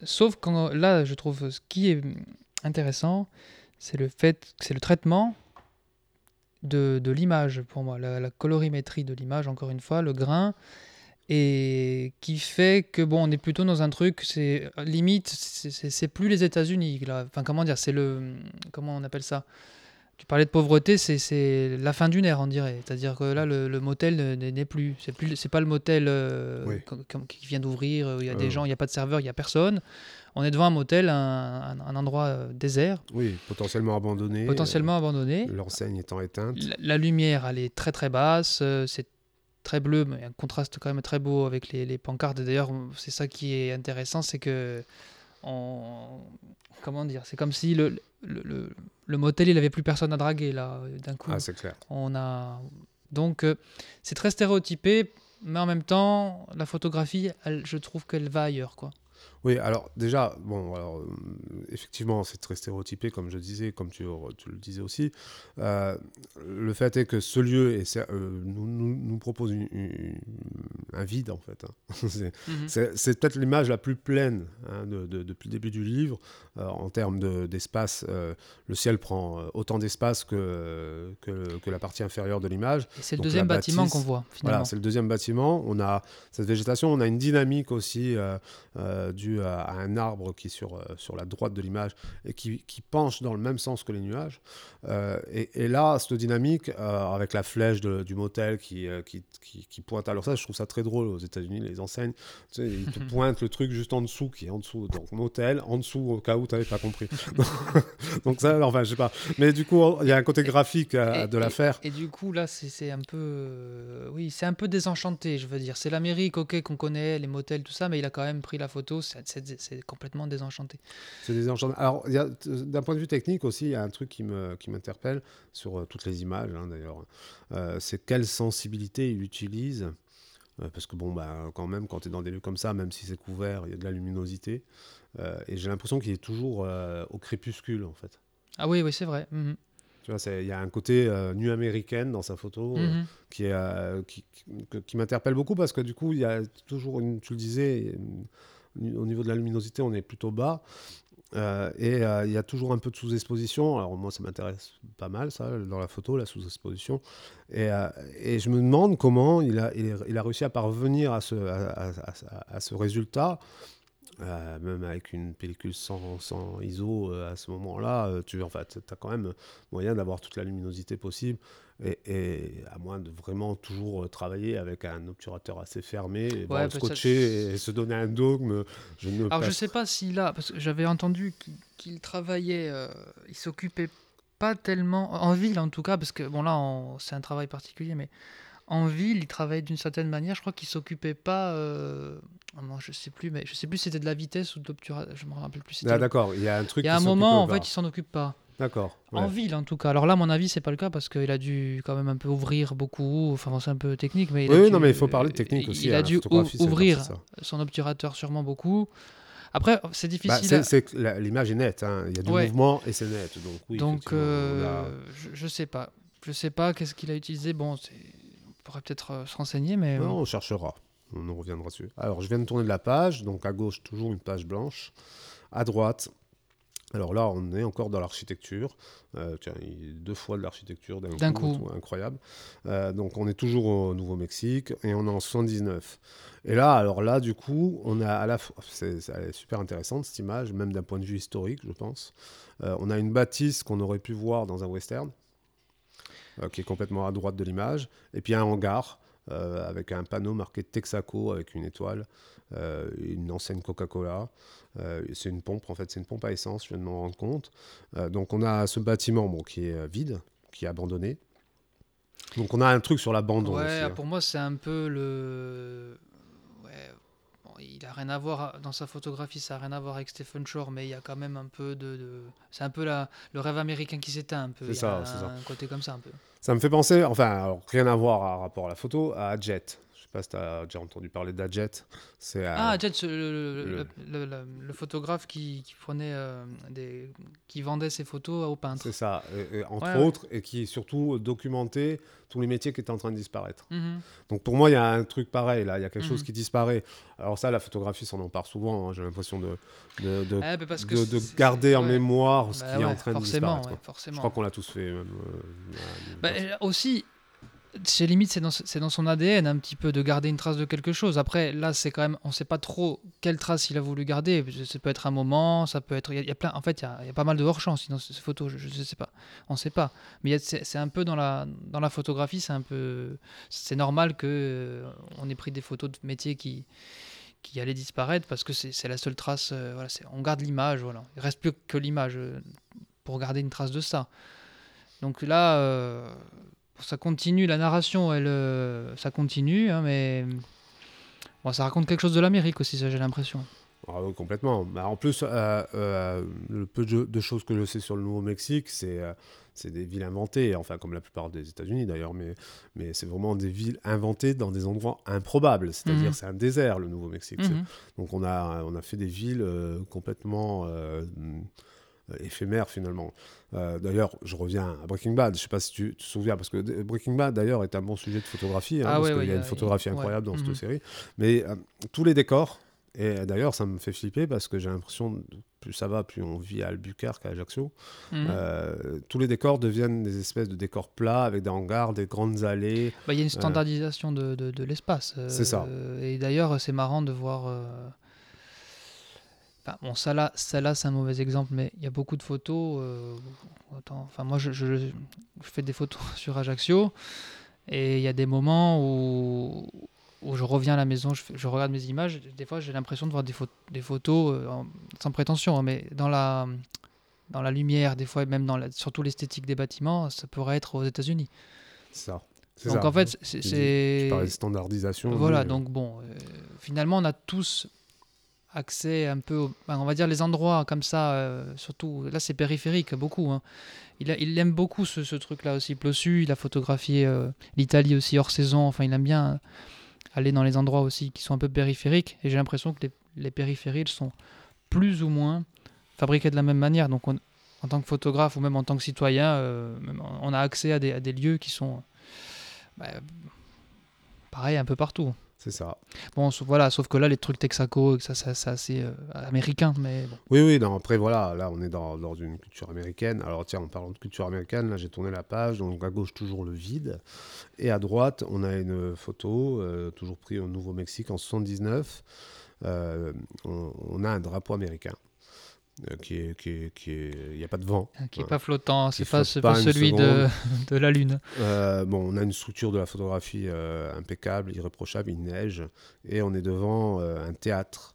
Sauf quand là, je trouve ce qui est intéressant, c'est le fait, c'est le traitement de, de l'image pour moi, la, la colorimétrie de l'image, encore une fois, le grain, et qui fait que bon, on est plutôt dans un truc, c'est limite, c'est- plus les États-Unis, là. Enfin, comment dire, c'est le, comment on appelle ça? Tu parlais de pauvreté, c'est- c'est la fin d'une ère, on dirait. C'est-à-dire que là, le, le motel ne- n'est plus. C'est plus, c'est pas le motel euh, Oui. qui vient d'ouvrir. Il y a des oui. gens, il n'y a pas de serveur, il n'y a personne. On est devant un motel, un, endroit euh, désert, Oui, potentiellement abandonné. potentiellement abandonné. euh, L'enseigne étant éteinte. La, la lumière, elle est très très basse. euh, c'est très bleu, mais un contraste quand même très beau avec les, les pancartes. D'ailleurs, c'est ça qui est intéressant, c'est que on, comment dire, c'est comme si le, le, le- le motel, il avait plus personne à draguer là, d'un coup. Ah, c'est clair. On a donc euh, c'est très stéréotypé, mais en même temps, la photographie, elle, je trouve qu'elle va ailleurs, quoi. Oui, alors déjà, bon, alors, euh, effectivement, c'est très stéréotypé, comme je disais, comme tu, tu le disais aussi. Euh, le fait est que ce lieu est, euh, nous, nous, nous propose une- une- un vide, en fait. hein. [LAUGHS] C'est- c'est peut-être l'image la plus pleine hein, de- de- depuis le début du livre, en termes de- d'espace. le ciel prend autant d'espace que, que, que la partie inférieure de l'image. C'est le Donc, deuxième bâtiment qu'on voit finalement. Voilà, c'est le deuxième bâtiment. On a cette végétation, on a une dynamique aussi du, dû à, un arbre qui est sur, sur la droite de l'image et qui, qui, penche dans le même sens que les nuages. Et, et, là, cette dynamique, avec la flèche du motel qui, qui, qui, pointe. Alors ça, je trouve ça très drôle aux États-Unis, les enseignes. Tu sais, ils te [LAUGHS] pointent le truc juste en dessous, qui est en dessous. Donc motel, en dessous, au cas où tu n'avais pas compris. [LAUGHS] [LAUGHS] donc ça, enfin, je sais pas. Mais du coup, il y a un côté graphique de l'affaire. Et, du coup, là, c'est un peu... oui, c'est un peu désenchanté, je veux dire. C'est l'Amérique, ok, qu'on connaît, les motels, tout ça, mais il a quand même pris la photo. C'est complètement désenchanté. C'est désenchanté. Alors, d'un point de vue technique aussi, il y a un truc qui m'interpelle qui sur euh, toutes les images, hein, d'ailleurs. Euh, c'est quelle sensibilité il utilise. Euh, parce que, bon, bah, quand même, quand tu es dans des lieux comme ça, même si c'est couvert, il y a de la luminosité. et j'ai l'impression qu'il est toujours au crépuscule, en fait. Ah oui, oui, c'est vrai. Tu vois, il y a un côté euh, nu américaine dans sa photo euh, mhm. qui, est, euh, qui, qui, m'interpelle beaucoup parce que du coup, il y a toujours, une, tu le disais, au niveau de la luminosité, on est plutôt bas. et il y a toujours un peu de sous-exposition. Alors moi, ça m'intéresse pas mal, ça, dans la photo, la sous-exposition. Et, et, je me demande comment il a, réussi à parvenir à ce résultat euh, même avec une pellicule sans, sans ISO euh, à ce moment-là, euh, tu en fait, as quand même moyen d'avoir toute la luminosité possible. Et, à moins de vraiment toujours travailler avec un obturateur assez fermé, et ouais, scotcher et se donner un dogme, je ne Alors je sais pas s'il a, parce que j'avais entendu qu'il travaillait, il s'occupait pas tellement, en ville en tout cas, parce que bon là c'est un travail particulier, mais en ville, il travaillait d'une certaine manière. Je crois qu'il s'occupait pas. Euh... Oh non, je sais plus, mais je sais plus si c'était de la vitesse ou de l'obturation. Je me rappelle plus. Ah, d'accord, il y a un truc. Il y a un moment, en fait, il s'en occupe pas. D'accord. En ville, en tout cas. Alors là, à mon avis, c'est pas le cas parce qu'il a dû quand même un peu ouvrir beaucoup. Enfin, c'est un peu technique, mais. oui, non, mais il faut parler de technique aussi. Il a dû ouvrir son obturateur sûrement beaucoup. Après, c'est bah, difficile. l'image est nette. Hein. Il y a du mouvement et c'est net. Donc, oui, donc euh, je, je sais pas. Je sais pas qu'est-ce qu'il a utilisé. Bon, c'est pourrait peut-être euh, se renseigner, mais... Non, on cherchera, on en reviendra dessus. Alors, je viens de tourner de la page, donc à gauche, toujours une page blanche. À droite, alors là, on est encore dans l'architecture. Euh, tiens, deux fois de l'architecture d'un coup, incroyable. Euh, donc on est toujours au Nouveau-Mexique et on est en 79. Et là, alors là, du coup, on a à la fois, c'est super intéressante cette image, même d'un point de vue historique, je pense. on a une bâtisse qu'on aurait pu voir dans un western. Euh, qui est complètement à droite de l'image, et puis un hangar euh, avec un panneau marqué Texaco avec une étoile, euh, une enseigne Coca-Cola. c'est une pompe, en fait, c'est une pompe à essence, je viens de m'en rendre compte. donc on a ce bâtiment bon, qui est vide, qui est abandonné. Donc on a un truc sur l'abandon. Ouais, hein. pour moi c'est un peu le il a rien à voir dans sa photographie, ça a rien à voir avec Stephen Shore, mais il y a quand même un peu de, c'est un peu la, le rêve américain qui s'éteint un peu. C'est ça, c'est ça. Un côté comme ça un peu. Ça me fait penser, enfin, alors, rien à voir à rapport à la photo, à Jet sais pas si tu as déjà entendu parler d'Adjet. C'est, ah, Jet, le, le, photographe qui, qui prenait euh, des, qui vendait ses photos aux peintres. C'est ça, entre autres, et qui surtout documentait tous les métiers qui étaient en train de disparaître. Mhm. Donc pour moi, il y a un truc pareil, là, il y a quelque chose mhm. qui disparaît. Alors ça, la photographie s'en empare souvent, hein. j'ai l'impression de, de, de, eh, de, garder en mémoire ce bah qui est en train de disparaître. Je crois qu'on l'a tous fait. Même, euh, bah, aussi, c'est limite, c'est dans, son ADN un petit peu de garder une trace de quelque chose. Après, là, c'est quand même, on ne sait pas trop quelle trace il a voulu garder. Ça peut être un moment, ça peut être, il y, a plein, en fait, il y a, pas mal de hors chance dans ces photos. Je, ne sais pas, on ne sait pas. Mais c'est, un peu dans la, photographie, c'est normal que euh, ait pris des photos de métiers qui qui allaient disparaître parce que c'est, la seule trace. Euh, on garde l'image. Voilà, il reste plus que l'image euh, pour garder une trace de ça. Donc là ça continue, la narration, elle, euh, ça continue, hein, mais bon, ça raconte quelque chose de l'Amérique aussi, ça j'ai l'impression. Ah oui, complètement. Bah, en plus, euh, euh, le peu de, choses que je sais sur le Nouveau-Mexique, c'est c'est des villes inventées, enfin comme la plupart des États-Unis d'ailleurs, mais, mais c'est vraiment des villes inventées dans des endroits improbables. C'est-à-dire, mhm. c'est un désert le Nouveau-Mexique. Mhm. Donc on a, on a fait des villes complètement euh, éphémère finalement. Euh, d'ailleurs, je reviens à Breaking Bad. Je sais pas si tu te souviens, parce que Breaking Bad d'ailleurs est un bon sujet de photographie, hein, ah parce qu'il y a une photographie incroyable dans cette mhm. série. Mais euh, tous les décors, et d'ailleurs ça me fait flipper parce que j'ai l'impression, plus ça va, plus on vit à Albuquerque, à Ajaccio, mhm. tous les décors deviennent des espèces de décors plats avec des hangars, des grandes allées. Bah, il y a une standardisation de, de, de l'espace. c'est ça. et d'ailleurs, c'est marrant de voir Enfin, bon, ça là, ça là c'est un mauvais exemple, mais il y a beaucoup de photos. euh, autant- enfin, moi, je, je- je fais des photos [LAUGHS] sur Ajaccio, et il y a des moments où, où je reviens à la maison, je, regarde mes images. Des fois, j'ai l'impression de voir des, des photos euh, sans prétention, hein, mais dans la dans la lumière, des fois, et même dans la, surtout l'esthétique des bâtiments, ça pourrait être aux États-Unis. Ça. Donc ça. en fait, c'est Tu parlais de standardisation. voilà, mais, euh, donc bon, euh, finalement, on a tous accès un peu, ben, on va dire les endroits comme ça, euh, surtout, là c'est périphérique, beaucoup. hein. Il, aime beaucoup ce, truc-là aussi, Plossu, il a photographié euh, l'Italie aussi hors saison, enfin il aime bien euh, aller dans les endroits aussi qui sont un peu périphériques, et j'ai l'impression que les, les périphéries sont plus ou moins fabriquées de la même manière, donc on- en tant que photographe ou même en tant que citoyen, on a accès à des, à des lieux qui sont... bah, pareil un peu partout. C'est ça. Bon, voilà, sauf que là, les trucs Texaco, ça, ça, c'est assez euh, américain, mais bon. Oui, oui, non, après voilà, là on est dans, dans une culture américaine. Alors tiens, en parlant de culture américaine, là j'ai tourné la page, donc à gauche toujours le vide, et à droite on a une photo, euh, toujours prise au Nouveau-Mexique en 79. Euh, on, on a un drapeau américain. Euh, qui est, qui est, qui est, il n'y a pas de vent. Qui est Ouais. pas flottant, c'est pas, pas celui de, de la Lune. Euh, bon, on a une structure de la photographie euh, impeccable, irréprochable, il neige, et on est devant euh, un théâtre.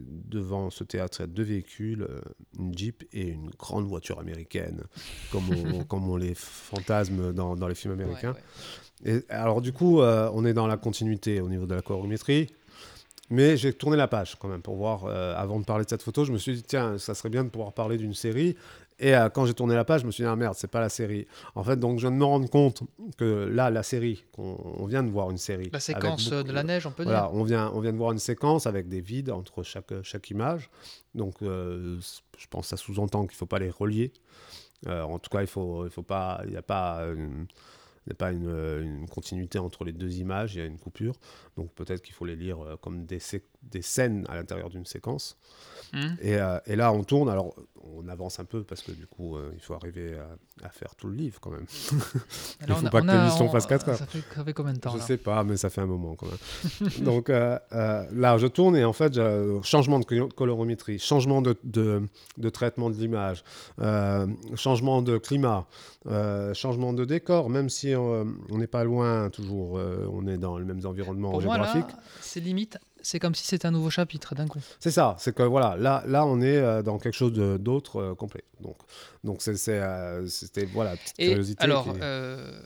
Devant ce théâtre, il y a deux véhicules, une Jeep et une grande voiture américaine, comme on, [LAUGHS] comme on les fantasme dans, dans les films américains. Ouais, ouais. Et alors du coup, on est dans la continuité au niveau de la colorimétrie. Mais j'ai tourné la page quand même pour voir, euh, avant de parler de cette photo, je me suis dit, tiens, ça serait bien de pouvoir parler d'une série. Et euh, quand j'ai tourné la page, je me suis dit, ah merde, c'est pas la série. En fait, donc je viens de me rendre compte que là, la série, qu'on on vient de voir une série. La séquence beaucoup- de la neige, on peut Voilà, dire. on vient, on vient de voir une séquence avec des vides entre chaque, chaque image. Donc, euh, je pense que ça sous-entend qu'il ne faut pas les relier. Euh, en tout cas, il faut, il faut pas, il n'y a pas, une, il a pas une, euh, une continuité entre les deux images. Il y a une coupure. Donc, peut-être qu'il faut les lire euh, comme des, des scènes à l'intérieur d'une séquence. Hum. Et, euh, et là, on tourne. Alors, on avance un peu parce que du coup, euh, il faut arriver à, à faire tout le livre quand même. [LAUGHS] Là, faut on a- pas on que l'émission on- fasse quatre heures. Ça fait, ça fait combien de temps Je là sais pas, mais ça fait un moment quand même. [LAUGHS] Donc là, je tourne et en fait, changement de colo- colorimétrie, changement de, de, de traitement de l'image, changement de climat, changement de décor, même si on n'est pas loin toujours, on est dans les mêmes environnements Pour moi, c'est limite, c'est comme si c'était un nouveau chapitre d'un coup. C'est ça, c'est que voilà, là, là on est euh, dans quelque chose d'autre euh, complet. Donc, donc euh, c'était voilà, petite Et curiosité. alors, qui- euh,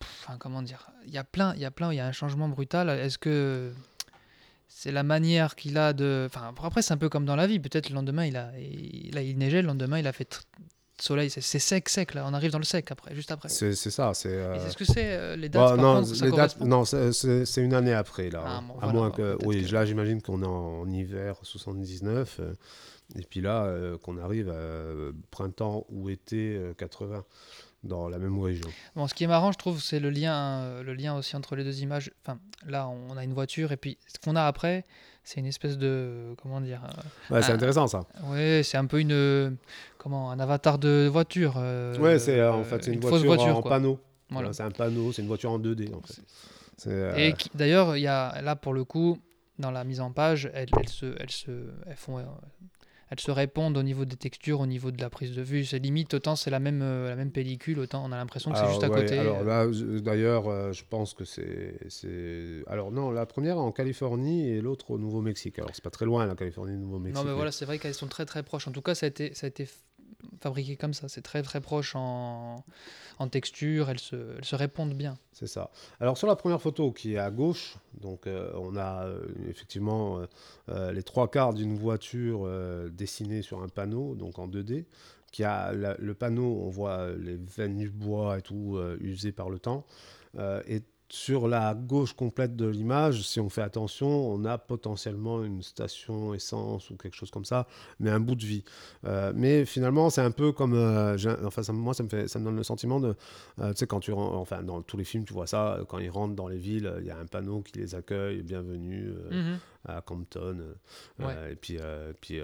pff, enfin, comment dire Il y a plein, il y a plein, il y a un changement brutal. Est-ce que c'est la manière qu'il a de. Enfin, après, c'est un peu comme dans la vie. Peut-être le lendemain, il a, il, là, il neigeait. Le lendemain, il a fait soleil. C'est sec, sec. Là, on arrive dans le sec après, juste après. c'est, ça, c'est. Euh, c'est ce que c'est euh, les dates Bah, non, contre, les dates, non, c'est- une année après là. Ah, bon, à voilà, moins bah, que, oui, que- là j'imagine qu'on est en, en hiver 79, euh, et puis là euh, qu'on arrive à euh, printemps ou été euh, 80 dans la même région. Bon, ce qui est marrant, je trouve, c'est le lien, le lien aussi entre les deux images. Enfin, là, on a une voiture et puis ce qu'on a après, c'est une espèce de comment dire Ouais, c'est intéressant ça. Oui, c'est un peu une euh, comment un avatar de voiture. euh, ouais, c'est euh, en fait c'est une, fausse voiture, en quoi. panneau. Voilà. C'est un panneau, c'est une voiture en 2D en fait. Euh, Et d'ailleurs, il y a là pour le coup, dans la mise en page, elles, elles se, elles se, elles font, euh, elles se répondent au niveau des textures, au niveau de la prise de vue. C'est limite autant c'est la même, euh, la même pellicule, autant on a l'impression que c'est juste à ouais, côté. Alors euh. là, je- d'ailleurs, euh, je pense que c'est, c'est. Alors non, la première en Californie et l'autre au Nouveau-Mexique. Alors c'est pas très loin la Californie et le Nouveau-Mexique. Non, mais voilà, c'est vrai qu'elles sont très très proches. En tout cas, ça a été, ça a été f- fabriqué comme ça. C'est très très proche en, en texture. Elles se, elles se répondent bien. C'est ça. Alors sur la première photo qui est à gauche, donc euh, on a euh, effectivement euh, les trois quarts d'une voiture dessinée sur un panneau, donc en 2D, qui a le panneau, on voit les veines du bois et tout usées par le temps. Et sur la gauche complète de l'image, si on fait attention, on a potentiellement une station essence ou quelque chose comme ça, mais un bout de vie. Euh, mais finalement, c'est un peu comme, euh, enfin moi ça me fait, ça me donne le sentiment de, euh, tu sais, quand tu rentres, enfin, dans tous les films, tu vois ça, quand ils rentrent dans les villes, il y a un panneau qui les accueille, bienvenue Mhm. À Compton. euh, Ouais. euh, et puis, euh, puis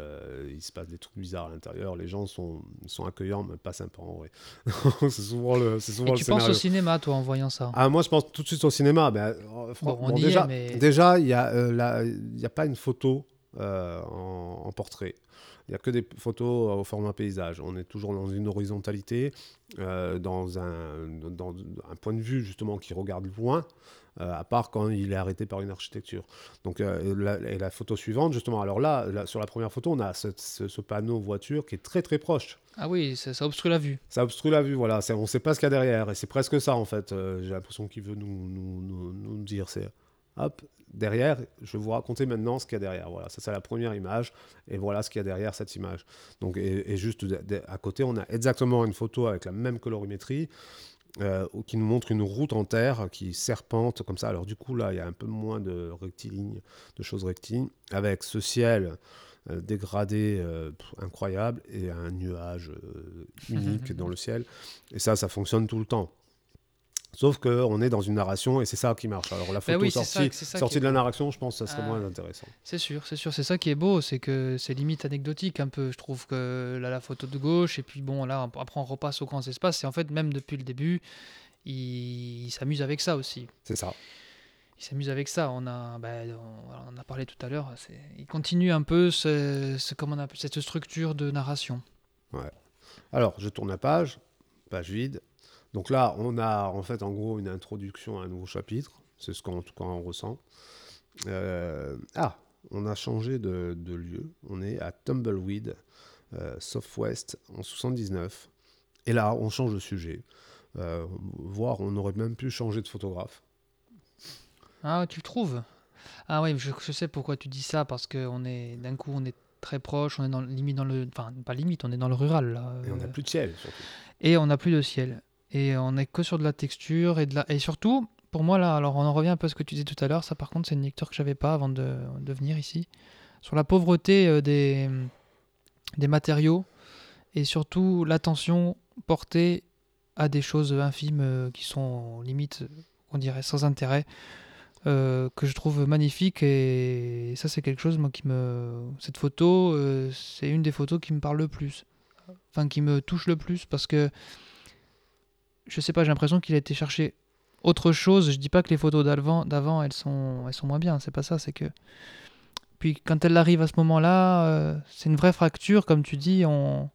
il se passe des trucs bizarres à l'intérieur. Les gens sont, sont accueillants, mais pas sympas en vrai. [LAUGHS] c'est souvent le, c'est souvent Et le tu penses au cinéma, toi, en voyant ça Ah, moi, je pense tout de suite au cinéma. Bon, bon, déjà, mais- déjà, il n'y a, y a pas une photo en, portrait. Il n'y a que des photos au format paysage. On est toujours dans une horizontalité, dans, un, dans un point de vue justement qui regarde loin. Euh, à part quand il est arrêté par une architecture. Donc, euh, la, et la photo suivante, justement, alors là, sur la première photo, on a ce, panneau voiture qui est très très proche. Ah oui, ça, obstrue la vue. Ça obstrue la vue, voilà. On ne sait pas ce qu'il y a derrière. Et c'est presque ça, en fait. Euh, j'ai l'impression qu'il veut nous, nous, nous, dire. C'est hop, derrière, je vais vous raconter maintenant ce qu'il y a derrière. Voilà, ça c'est la première image, et voilà ce qu'il y a derrière cette image. Donc, et, et juste à côté, on a exactement une photo avec la même colorimétrie, euh, qui nous montre une route en terre qui serpente comme ça. Alors du coup, là, il y a un peu moins de rectilignes, de choses rectilignes, avec ce ciel euh, dégradé euh, incroyable et un nuage unique [LAUGHS] dans le ciel. Et ça, ça fonctionne tout le temps. Sauf qu'on est dans une narration et c'est ça qui marche. Alors la bah photo sortie, de la narration, je pense que ça serait ah. moins intéressant. C'est sûr, c'est sûr. C'est ça qui est beau, c'est que c'est limite anecdotique un peu. Je trouve que là, la photo de gauche, et puis bon, là, après on repasse aux grands espaces. Et en fait, même depuis le début, il, s'amuse avec ça aussi. C'est ça. Il s'amuse avec ça. On a, bah, on, a parlé tout à l'heure. Il continue un peu ce, ce, comment on appelle, cette structure de narration. Ouais. Alors, je tourne la page, page vide. Donc là, on a en fait en gros une introduction à un nouveau chapitre. C'est ce qu'en tout cas on ressent. Euh, ah, on a changé de, lieu. On est à Tumbleweed, euh, Southwest, en 79. Et là, on change de sujet. Euh, voire, on aurait même pu changer de photographe. Ah, tu le trouves? Ah oui, je, sais pourquoi tu dis ça, parce que on est d'un coup, on est très proche, on est dans, limite dans le... Enfin, pas limite, on est dans le rural. Là. Et on n'a plus de ciel, surtout. Et on n'a plus de ciel et on n'est que sur de la texture et de la et surtout pour moi là alors on en revient un peu à ce que tu disais tout à l'heure ça par contre c'est une lecture que j'avais pas avant de, de, venir ici sur la pauvreté euh, des des matériaux et surtout l'attention portée à des choses infimes euh, qui sont limite on dirait sans intérêt euh, que je trouve magnifique et ça c'est quelque chose moi qui me cette photo c'est une des photos qui me parle le plus enfin qui me touche le plus parce que je sais pas, j'ai l'impression qu'il a été chercher autre chose. Je dis pas que les photos d'avant, d'avant elles sont, elles sont moins bien. C'est pas ça. C'est que puis quand elle arrive à ce moment-là, euh, c'est une vraie fracture, comme tu dis. On,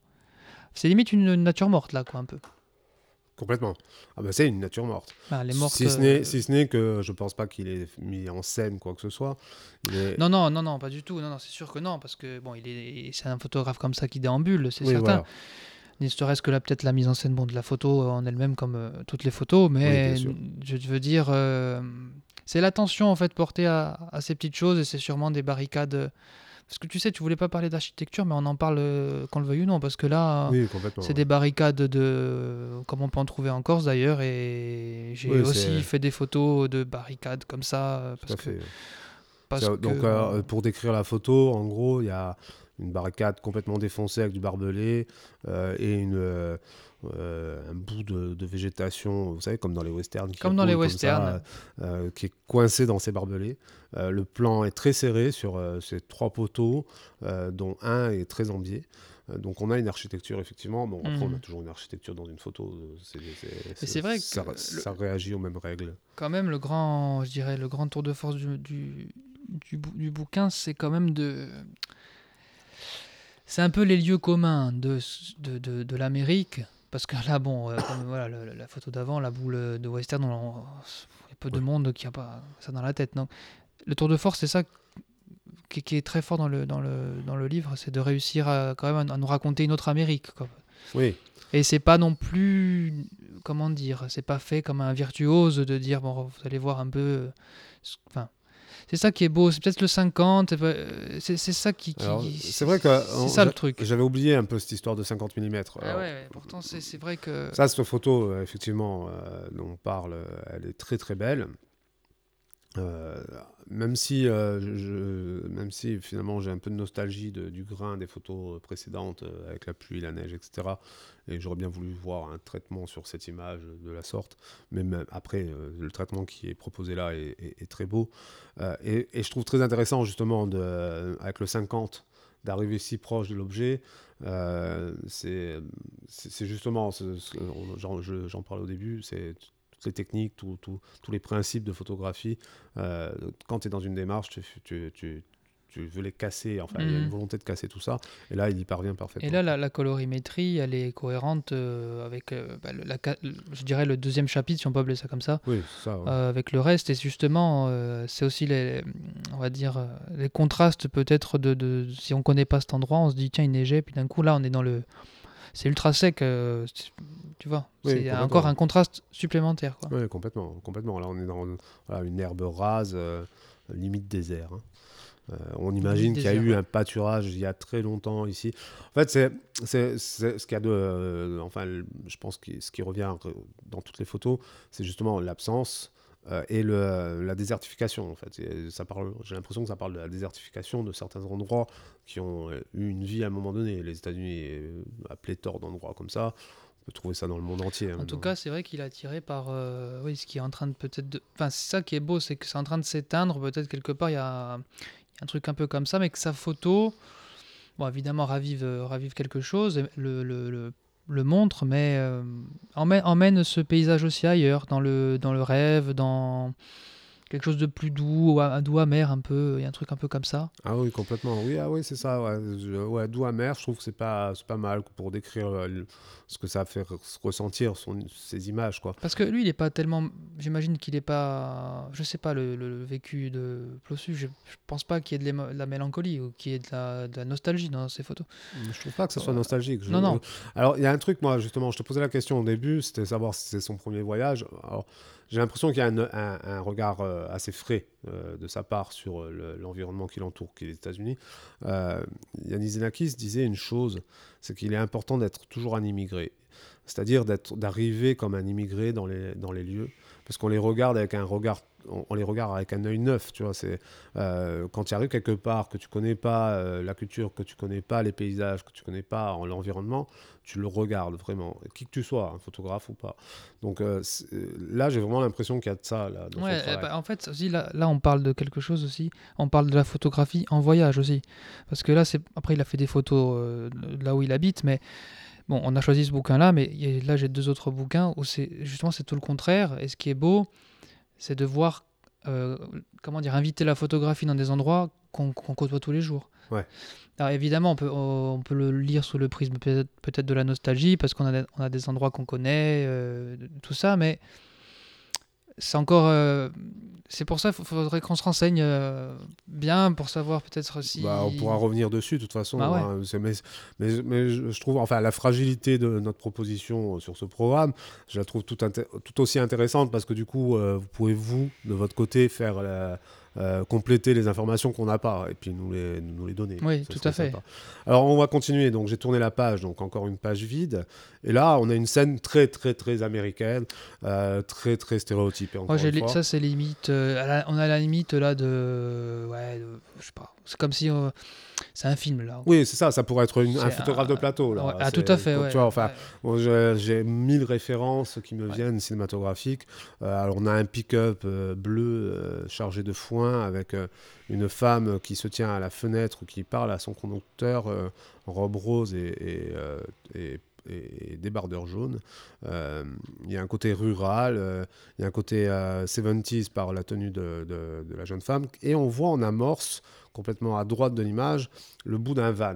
c'est limite une nature morte là, quoi, un peu. Complètement. Ah bah c'est une nature morte. Ah, si ce n'est, euh, si ce n'est que je pense pas qu'il ait mis en scène quoi que ce soit. Non non non non pas du tout. Non non c'est sûr que non parce que bon il est c'est un photographe comme ça qui déambule c'est certain ne serait-ce que là peut-être la mise en scène bon, de la photo en elle-même comme euh, toutes les photos, mais je veux dire, euh, c'est l'attention en fait portée à, ces petites choses et c'est sûrement des barricades. Parce que tu sais, tu voulais pas parler d'architecture, mais on en parle euh, qu'on le veuille ou non, parce que là, c'est des barricades de, comme on peut en trouver en Corse d'ailleurs, et j'ai aussi fait des photos de barricades comme ça. Parce que, parce donc pour décrire la photo, en gros, il y a une barricade complètement défoncée avec du barbelé euh, et une, euh, euh, un bout de, végétation, vous savez, comme dans les westerns. Comme dans les westerns. qui est coincé dans ces barbelés. le plan est très serré sur ces trois poteaux, dont un est très en donc on a une architecture effectivement. Bon, après on a mhm. toujours une architecture dans une photo. C'est vrai que ça, ça, réagit aux mêmes règles. Quand même, le grand, je dirais, le grand tour de force du, du, du, du bouquin, c'est quand même de c'est un peu les lieux communs de, de, de, de l'Amérique. Parce que là, bon, euh, comme, voilà, la photo d'avant, la boule de western, il y a peu de monde qui a pas ça dans la tête. Donc, le tour de force, c'est ça qui, qui, est très fort dans le, dans le, dans le livre, c'est de réussir à, quand même à, nous raconter une autre Amérique. Quoi. Oui. Et c'est pas non plus, comment dire, c'est pas fait comme un virtuose de dire, bon, vous allez voir un peu. Enfin, c'est ça qui est beau. C'est peut-être le 50. C'est ça qui. c'est vrai que. C'est ça le truc. J'avais oublié un peu cette histoire de 50 mm. Ah ouais, pourtant, c'est vrai que. Ça, cette photo, euh, effectivement, euh, dont on parle, euh, elle est très très belle. Même si, je, même si finalement j'ai un peu de nostalgie du grain des photos précédentes avec la pluie, la neige, etc. Et j'aurais bien voulu voir un traitement sur cette image de la sorte. Mais même après, euh, le traitement qui est proposé là est, très beau. Euh, et, je trouve très intéressant, justement, de, avec le 50, d'arriver si proche de l'objet. Euh, c'est justement, j'en parlais au début, c'est toutes les techniques, tous les principes de photographie. quand tu es dans une démarche, tu, tu, tu veux les casser. Enfin, il y a une Mhm. volonté de casser tout ça. Et là, il y parvient parfaitement. Et là, la, la colorimétrie, elle est cohérente euh, avec, euh, bah, le- la, je dirais, le deuxième chapitre, si on peut appeler ça comme ça, Oui, ça. ouais. euh, avec le reste. Et justement, euh, c'est aussi les, on va dire, euh, les contrastes peut-être de, de- si on connaît pas cet endroit, on se dit tiens il neigeait, puis d'un coup là on est dans le, c'est ultra sec, euh, tu vois. Oui, c'est encore un contraste supplémentaire. Quoi. Oui, complètement, complètement. Là, on est dans voilà, une herbe rase, euh, limite désert. hein. Euh, on imagine qu'il y a eu un pâturage il y a très longtemps ici. En fait, c'est ce qu'il y a de. euh, enfin, je pense que ce qui revient re- dans toutes les photos, c'est justement l'absence euh, et le, la désertification. En fait, Et ça parle. J'ai l'impression que ça parle de la désertification de certains endroits qui ont euh, eu une vie à un moment donné. Les États-Unis, euh, à pléthore d'endroits comme ça. On peut trouver ça dans le monde entier. hein, En tout cas, c'est vrai qu'il est attiré par euh, oui, ce qui est en train de peut-être. De... Enfin, c'est ça qui est beau, c'est que c'est en train de s'éteindre. Peut-être quelque part, il y a, y a un truc un peu comme ça, mais que sa photo, bon, évidemment, ravive, euh, ravive quelque chose, et le, le, le, le montre, mais euh, emmène, emmène ce paysage aussi ailleurs, dans le, dans le rêve, dans quelque chose de plus doux, un doux amer un peu. Il y a un truc un peu comme ça. Ah oui, complètement. Oui, ah oui c'est ça. Ouais, Je- ouais, doux amer, je trouve que c'est pas, pas mal pour décrire euh, le- ce que ça fait re- ressentir, son, ces images. Quoi. Parce que lui, il est pas tellement. J'imagine qu'il est pas. Je sais pas, le, le vécu de Plossu, je, je pense pas qu'il y ait de, la mélancolie ou qu'il y ait de la, de la nostalgie dans ces photos. Je trouve pas que ça soit Euh, nostalgique. Je- non, non. Alors, il y a un truc, moi, justement, je te posais la question au début, c'était savoir si c'est son premier voyage. Alors, j'ai l'impression qu'il y a un, regard euh, assez frais euh, de sa part sur euh, le- l'environnement qui l'entoure, qui est les États-Unis. Yanis Xenakis disait une chose, c'est qu'il est important d'être toujours un immigré. C'est-à-dire d'arriver comme un immigré dans les lieux, parce qu'on les regarde avec un regard, on, on les regarde avec un œil neuf, tu vois. C'est euh, quand tu arrives quelque part que tu connais pas euh, la culture, que tu connais pas les paysages, que tu connais pas en- l'environnement, tu le regardes vraiment, qui que tu sois, un photographe ou pas. Donc euh, là, j'ai vraiment l'impression qu'il y a de ça là. Dans Ouais, eh ben, en fait, aussi, là, là, on parle de quelque chose aussi. On parle de la photographie en voyage aussi. Parce que là, c'est après, il a fait des photos là où il habite, mais bon, on a choisi ce bouquin-là, mais là, j'ai deux autres bouquins où c'est justement c'est tout le contraire. Et ce qui est beau, c'est de voir, euh, comment dire, inviter la photographie dans des endroits qu'on côtoie tous les jours. Ouais. Alors évidemment, on peut, on peut le lire sous le prisme peut-être de la nostalgie, parce qu'on a, des- on a des endroits qu'on connaît, euh, tout ça, mais c'est encore. euh, c'est pour ça qu'il faudrait qu'on se renseigne euh, bien pour savoir peut-être si. Bah, on pourra revenir dessus de toute façon. Bah ouais. hein. Mais, mais, mais je, trouve, enfin, la fragilité de notre proposition sur ce programme, je la trouve tout, tout aussi intéressante parce que du coup, euh, vous pouvez vous, de votre côté, faire la- euh, compléter les informations qu'on n'a pas et puis nous les, nous les donner. Oui, tout à fait. sympa. Alors, on va continuer. Donc, j'ai tourné la page, donc encore une page vide. Et là, on a une scène très, très, très américaine, euh, très, très stéréotypée. Moi, fois. ça, c'est limite. euh, la- on a la limite là de. Ouais, de- je sais pas. C'est comme si. euh, c'est un film là. Oui, c'est ça. Ça pourrait être une- un photographe un- de plateau. Là. Ouais, ah, tout à fait, tu ouais. vois, enfin. Bon, j'ai mille références qui me viennent cinématographiques. Euh, alors, on a un pick-up euh, bleu chargé de foin avec une femme qui se tient à la fenêtre, qui parle à son conducteur en robe rose et, et, et- et débardeur jaune. Euh, Il y a un côté rural, euh, il y a un côté euh, 70s par la tenue de, de- de la jeune femme. Et on voit en amorce, complètement à droite de l'image, le bout d'un van.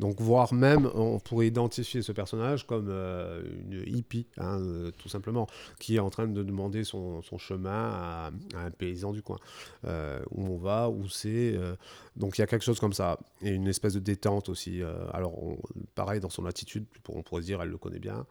Donc, voire même, on pourrait identifier ce personnage comme euh, une hippie, hein, euh, tout simplement, qui est en train de demander son, son chemin à, à un paysan du coin. Euh, où on va, où c'est. donc, il y a quelque chose comme ça. Et une espèce de détente aussi. alors, on- pareil, dans son attitude, on pourrait se dire, elle le connaît bien.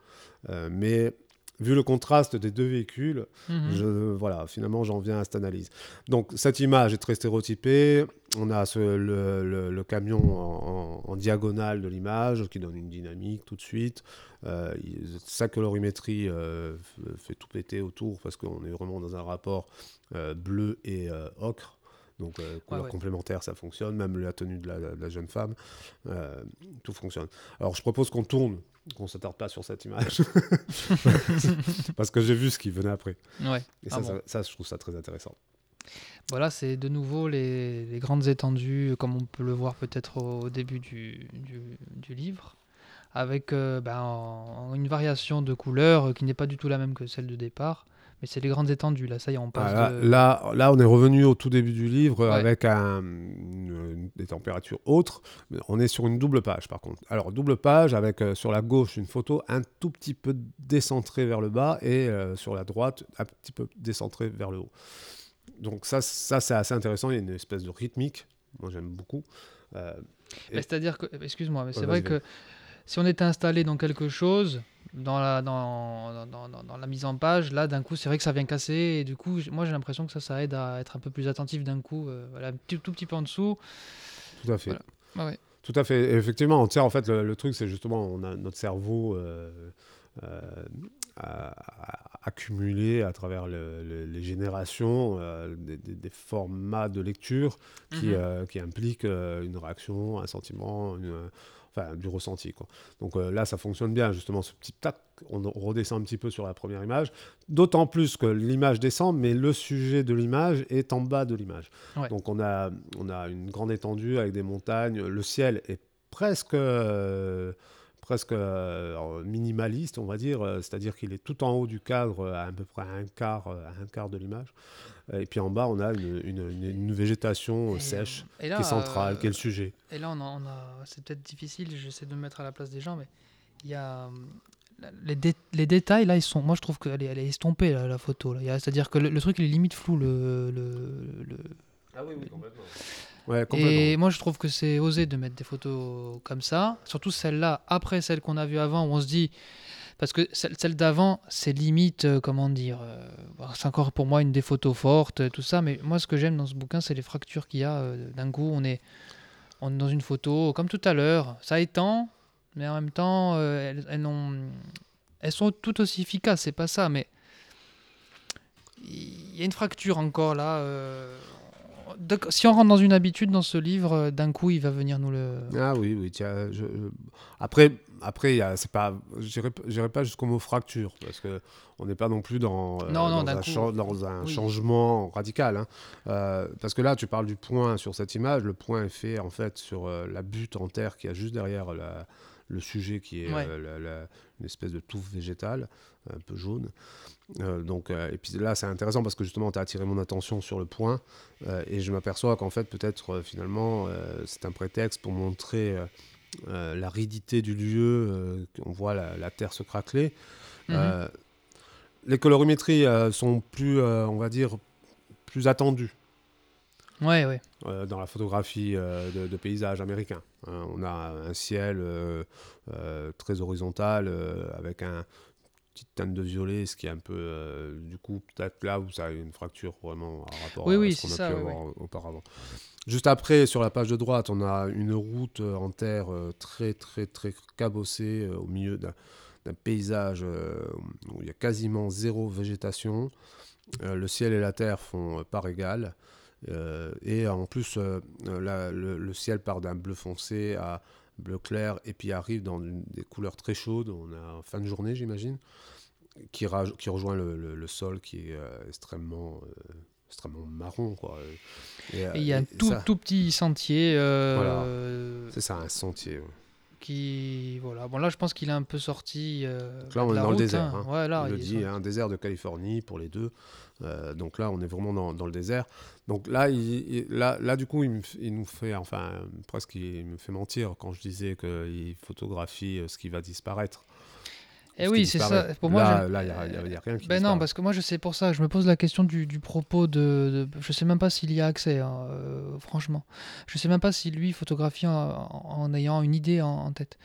Mais vu le contraste des deux véhicules, Mhm. je, voilà, finalement, j'en viens à cette analyse. Donc, cette image est très stéréotypée. On a ce- le, le- le camion en, en- en diagonale de l'image qui donne une dynamique tout de suite. Euh, sa colorimétrie euh, fait tout péter autour parce qu'on est vraiment dans un rapport euh, bleu et ocre. Donc, couleur ouais. complémentaire, ça fonctionne. Même la tenue de la, de la jeune femme, tout fonctionne. Alors, je propose qu'on tourne, qu'on ne s'attarde pas sur cette image. [LAUGHS] [LAUGHS] parce que j'ai vu ce qui venait après. Ouais. Et Ah ça, bon. ça, ça, je trouve ça très intéressant. Voilà, c'est de nouveau les, les grandes étendues, comme on peut le voir peut-être au, au début du, du, du livre, avec euh, ben, en- en une variation de couleurs qui n'est pas du tout la même que celle de départ, Mais c'est les grandes étendues, là, ça y est, on passe. Ah, là, de- là, là, on est revenu au tout début du livre Ouais. avec un- une- des températures autres. Mais On est sur une double page, par contre. Alors, double page avec euh, sur la gauche une photo un tout petit peu décentrée vers le bas et euh, sur la droite un petit peu décentrée vers le haut. Donc, ça, ça c'est assez intéressant. Il y a une espèce de rythmique. Moi, j'aime beaucoup. Euh, Bah, C'est-à-dire que, excuse-moi, mais c'est Ouais, vrai que si on était installé dans quelque chose, dans la, dans, dans, dans- dans la mise en page, là, d'un coup, c'est vrai que ça vient casser. Et du coup, moi, j'ai l'impression que ça, ça aide à être un peu plus attentif d'un coup. euh, voilà, tout petit peu en dessous. tout à fait. Voilà. Ah ouais. Tout à fait. Et effectivement, tu sais, en fait, le, le truc, c'est justement, on a notre cerveau euh, euh, a- a- accumulé à travers le- le- les générations euh, des, formats de lecture qui, Mhm. euh, qui impliquent euh, une réaction, un sentiment, une, enfin, du ressenti. Quoi. Donc là, ça fonctionne bien, justement, ce petit tac, on, on redescend un petit peu sur la première image, d'autant plus que l'image descend, mais le sujet de l'image est en bas de l'image. Ouais. Donc on a, on a une grande étendue avec des montagnes, le ciel est presque... presque euh, minimaliste, on va dire, euh, c'est-à-dire qu'il est tout en haut du cadre, euh, à, peu près un quart, à un quart de l'image. Et puis en bas, on a une, une- une- une végétation Et- sèche, et là, qui est centrale, euh, qui est le sujet. Et là, on a, on a- c'est peut-être difficile, j'essaie de me mettre à la place des gens, mais il y a. Les, dé- les détails, là, ils sont. Moi, je trouve qu'elle est, elle est estompée, là, la photo. là. Il y a- C'est-à-dire que le, le truc, il est limite flou. Le, le, le- Ah oui, oui, complètement. Ouais. Et moi, je trouve que c'est osé de mettre des photos comme ça. Surtout celle-là, après celle qu'on a vue avant, où on se dit. Parce que celle, celle d'avant, c'est limite, euh, comment dire. euh, c'est encore pour moi une des photos fortes, tout ça. Mais moi, ce que j'aime dans ce bouquin, c'est les fractures qu'il y a. euh, D'un coup, on est, on est dans une photo, comme tout à l'heure. Ça étend, mais en même temps, elles, elles, n'ont- elles sont toutes aussi efficaces. C'est pas ça, mais. Il y a une fracture encore là. euh, D'accord, Si on rentre dans une habitude dans ce livre, euh, d'un coup, il va venir nous le. Ah oui, oui. tiens, je- je- Après, après, c'est pas, j'irai pas jusqu'au mot fracture parce que on n'est pas non plus dans, euh, Non, non, dans, un, coup, dans un oui. changement radical. hein. Euh, parce que là, tu parles du point sur cette image. Le point est fait en fait sur euh, la butte en terre qui a juste derrière la- le sujet qui est Ouais. la- la- une espèce de touffe végétale un peu jaune. Euh, donc, euh, et puis là, c'est intéressant parce que justement, tu as attiré mon attention sur le point euh, et je m'aperçois qu'en fait, peut-être finalement, c'est un prétexte pour montrer l'aridité du lieu. on voit la, la terre se craqueler. Mhm. Les colorimétries sont plus, on va dire, plus attendues Ouais, ouais. euh, dans la photographie euh, de, de paysage américain. Hein, on a un ciel très horizontal avec un petite teinte de violet, ce qui est un peu, euh, du coup, peut-être là où ça a une fracture vraiment par rapport Oui, à oui, ce qu'on a ça, pu oui, avoir auparavant. Juste après, sur la page de droite, on a une route euh, en terre euh, très, très, très cabossée au milieu d'un d'un paysage où il y a quasiment zéro végétation. Le ciel et la terre font part égale. Et en plus, la- le, le ciel part d'un bleu foncé à bleu clair et puis arrive dans une- des couleurs très chaudes. On en fin de journée, j'imagine, qui, qui rejoint le, le- le sol qui est euh, extrêmement, euh, extrêmement marron. Quoi. Et, euh, il y a un tout, ça, tout petit sentier Voilà. C'est ça, un sentier. ouais. qui. Voilà. Bon, là, je pense qu'il est un peu sorti. euh, là, on est la dans le route, désert. hein. hein. Ouais, là, il le il dit, un désert de Californie pour les deux. Euh, donc là, on est vraiment dans, dans le désert. Donc là, il, il- là, là, du coup, il, me il nous fait, enfin, presque, il me fait mentir quand je disais qu'il photographie euh, ce qui va disparaître. Eh Ce qui oui, c'est ça. Pour moi, là, il n'y a, rien qui Ben non, disparaît. parce que moi je sais pour ça, je me pose la question du, du propos de, de- Je sais même pas s'il y a accès, hein, euh, franchement. Je sais même pas si lui photographie en, en- en ayant une idée en, en tête.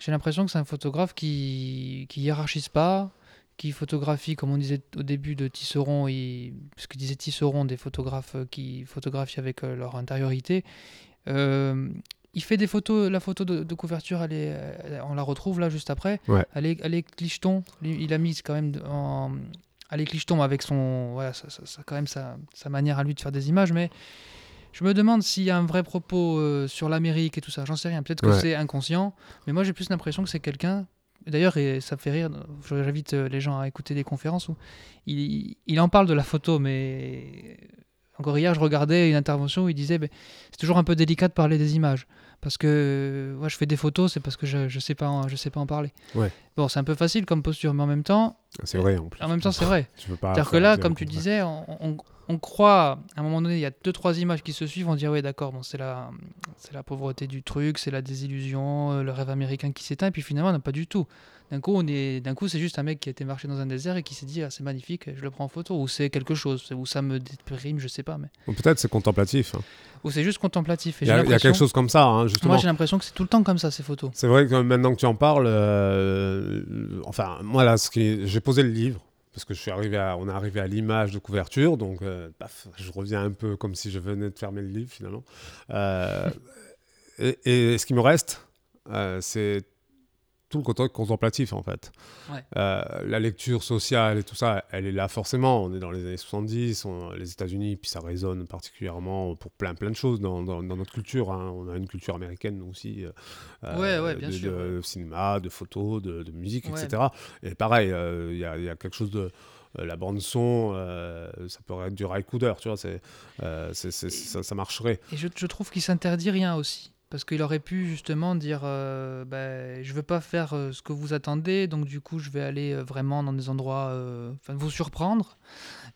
J'ai l'impression que c'est un photographe qui, qui hiérarchise pas, qui photographie, comme on disait au début de Tisserand, et, ce que disait Tisserand, des photographes euh, qui photographient avec euh, leur intériorité. Euh, il fait des photos, la photo de, de couverture, elle est, elle- on la retrouve là juste après. Ouais. Elle est, elle est clicheton. Il a mis quand même en, est clicheton avec son, voilà, ça, ça- ça- quand même sa, sa manière à lui de faire des images, mais je me demande s'il y a un vrai propos euh, sur l'Amérique et tout ça. J'en sais rien. Peut-être que Ouais. c'est inconscient, mais moi j'ai plus l'impression que c'est quelqu'un. D'ailleurs, ça fait rire. J'invite euh, les gens à écouter des conférences où il, en parle de la photo, mais encore hier, je regardais une intervention où il disait c'est toujours un peu délicat de parler des images. Parce que moi, je fais des photos, c'est parce que je ne sais, pas en- je sais pas en parler. Ouais. Bon, c'est un peu facile comme posture, mais en même temps, C'est vrai, en plus. en même temps, c'est vrai. [LAUGHS] C'est-à-dire que là, comme tu disais, on, on- on croit, à un moment donné, il y a deux, trois images qui se suivent, on dit, ah oui, d'accord, bon, c'est la, c'est la pauvreté du truc, c'est la désillusion, euh, le rêve américain qui s'éteint, et puis finalement, non, pas du tout. D'un coup, on est, d'un coup, c'est juste un mec qui a été marcher dans un désert et qui s'est dit, ah, c'est magnifique, je le prends en photo, ou c'est quelque chose, ou ça me déprime, je sais pas, mais. Ou Peut-être c'est contemplatif. hein. Ou c'est juste contemplatif. Il y, a, y quelque chose comme ça, hein, justement. Moi, j'ai l'impression que c'est tout le temps comme ça, ces photos. C'est vrai que maintenant que tu en parles, euh, enfin, moi là, ce qui, j'ai posé le livre parce que je suis arrivé à, on est arrivé à l'image de couverture, donc euh, paf, je reviens un peu comme si je venais de fermer le livre finalement. Euh, et, et ce qui me reste, euh, c'est tout le côté contemplatif en fait. Ouais. Euh, la lecture sociale et tout ça, elle est là forcément. On est dans les années 70, on- les États-Unis, puis ça résonne particulièrement pour plein plein de choses dans, dans- dans notre culture. hein. On a une culture américaine nous aussi. euh, Ouais, ouais, bien de, sûr, de cinéma, de photos, de, de musique, etc. Et pareil, euh, il y, a, il y a quelque chose de euh, la bande son, euh, ça pourrait être du Raikouder, tu vois, c'est, euh, ça, ça marcherait. Et je, je trouve qu'il s'interdit rien aussi. Parce qu'il aurait pu justement dire euh, ben, Je veux pas faire euh, ce que vous attendez, donc du coup, je vais aller euh, vraiment dans des endroits. euh, Enfin, vous surprendre.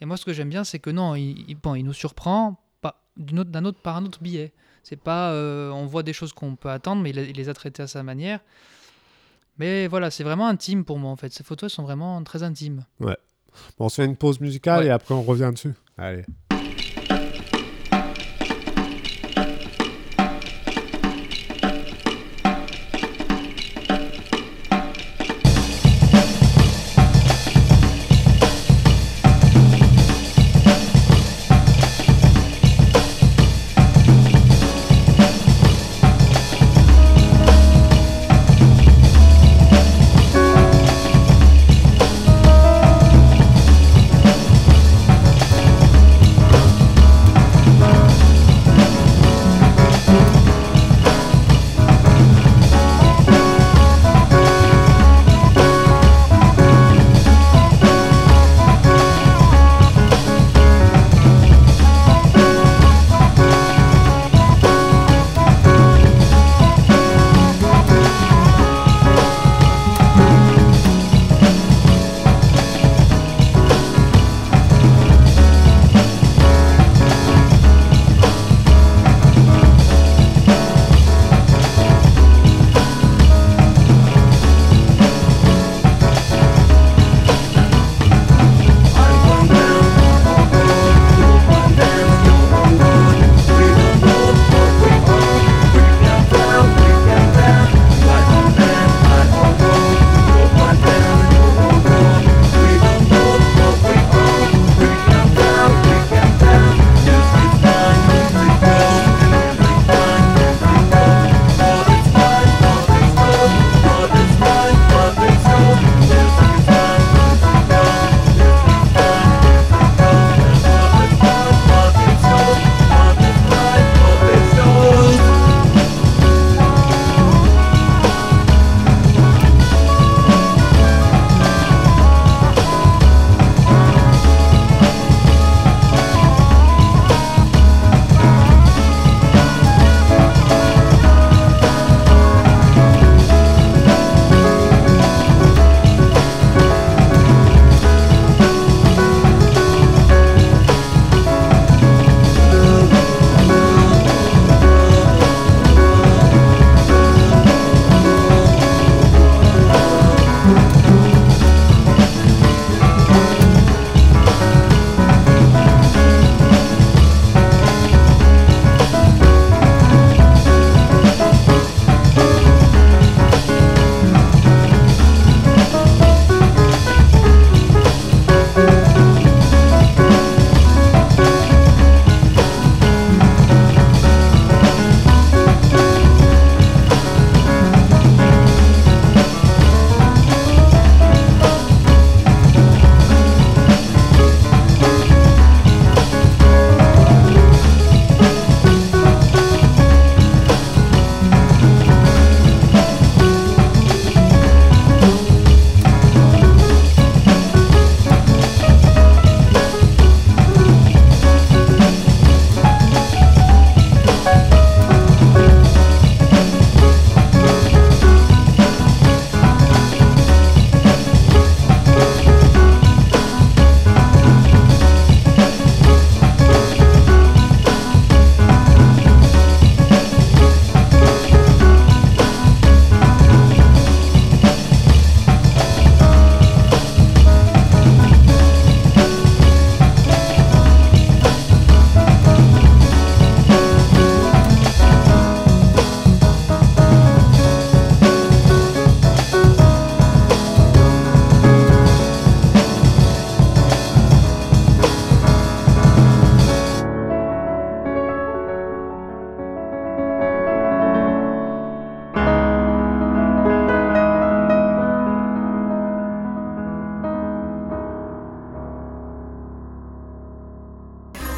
Et moi, ce que j'aime bien, c'est que non, il, il- bon, il nous surprend pas, d'une autre, d'un autre, par un autre biais. C'est pas. on voit des choses qu'on peut attendre, mais il, les a traitées à sa manière. Mais voilà, c'est vraiment intime pour moi en fait. Ces photos elles sont vraiment très intimes. Bon, on se fait une pause musicale Ouais. et après on revient dessus. Allez.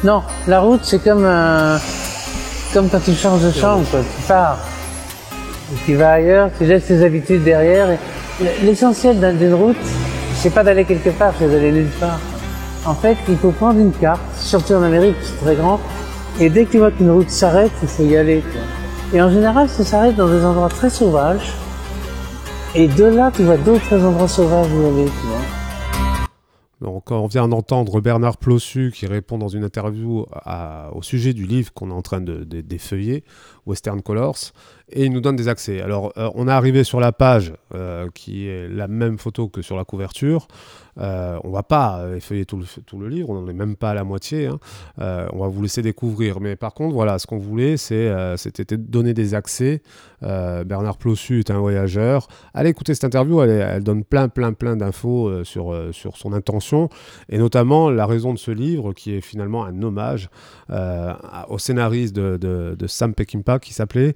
Non, la route, c'est comme, euh, comme quand tu changes de chambre, tu pars. tu vas ailleurs, tu laisses tes habitudes derrière. L'essentiel d'une route, c'est pas d'aller quelque part, c'est d'aller nulle part. En fait, il faut prendre une carte, surtout en Amérique, c'est très grand, et dès que tu vois qu'une route s'arrête, il faut y aller. Et en général, ça s'arrête dans des endroits très sauvages. Et de là, tu vois d'autres endroits sauvages où aller, on vient d'entendre Bernard Plossu qui répond dans une interview au sujet du livre qu'on est en train de, défeuiller, Western Colors, et il nous donne des accès. Alors, euh, on est arrivé sur la page euh, qui est la même photo que sur la couverture. Euh, on va pas effeuiller tout le, tout le livre, on n'en est même pas à la moitié. Hein. Euh, on va vous laisser découvrir. Mais par contre, voilà, ce qu'on voulait, c'était donner des accès. Bernard Plossu est un voyageur. Allez écouter cette interview, elle, donne plein, plein, plein d'infos sur, sur son intention et notamment la raison de ce livre qui est finalement un hommage au scénariste de, de, de Sam Peckinpah qui s'appelait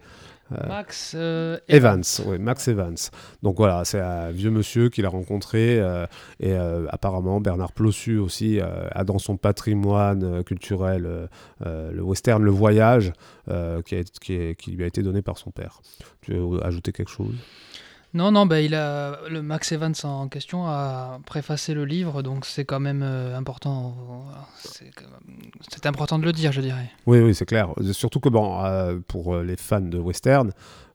Max euh, Evans. oui, Max Evans. Donc voilà, c'est un vieux monsieur qu'il a rencontré euh, et apparemment Bernard Plossu aussi a dans son patrimoine culturel le western, le voyage qui, qui, lui a été donné par son père. Tu veux ajouter quelque chose? Non, non, bah, il a, le Max Evans en question a préfacé le livre, donc c'est quand même euh, important. C'est important de le dire, je dirais. Oui, oui, c'est clair. Surtout que bon, euh, pour euh, les fans de western,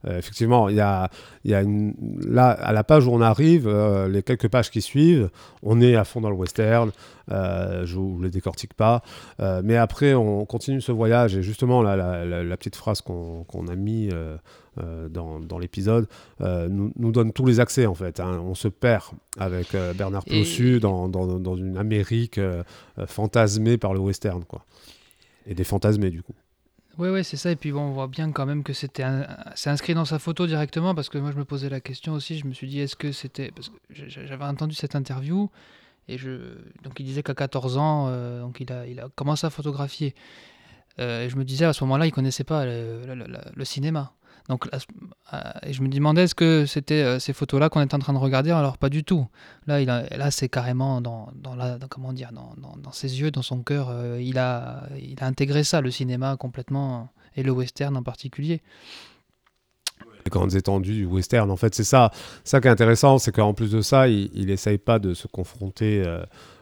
effectivement, il y a, y a une, là, à la page où on arrive, les quelques pages qui suivent, on est à fond dans le western. je ne les décortique pas. mais après, on continue ce voyage et justement, la, la, petite phrase qu'on a mis euh, dans, dans l'épisode, euh, nous, nous, donne tous les accès en fait. Hein. On se perd avec euh, Bernard Plossu dans, dans, dans, une Amérique fantasmée par le western, quoi. Et des fantasmés du coup. Oui, oui, c'est ça. Et puis bon, on voit bien quand même que c'était c'est inscrit dans sa photo directement parce que moi je me posais la question aussi. Je me suis dit, est-ce que c'était. Parce que j'avais entendu cette interview et je... donc il disait qu'à 14 ans, donc il a, il a commencé à photographier. et je me disais à ce moment-là, il connaissait pas le cinéma. Donc, euh, et je me demandais est-ce que c'était euh, ces photos-là qu'on était en train de regarder Alors pas du tout. Là, là, c'est carrément dans, dans, la, comment dire, dans, dans, ses yeux, dans son cœur. Euh, il a, il a intégré ça, le cinéma complètement et le western en particulier. Les grandes étendues du western, en fait, c'est ça. Ça qui est intéressant, c'est qu'en plus de ça, il n'essaye pas de se confronter.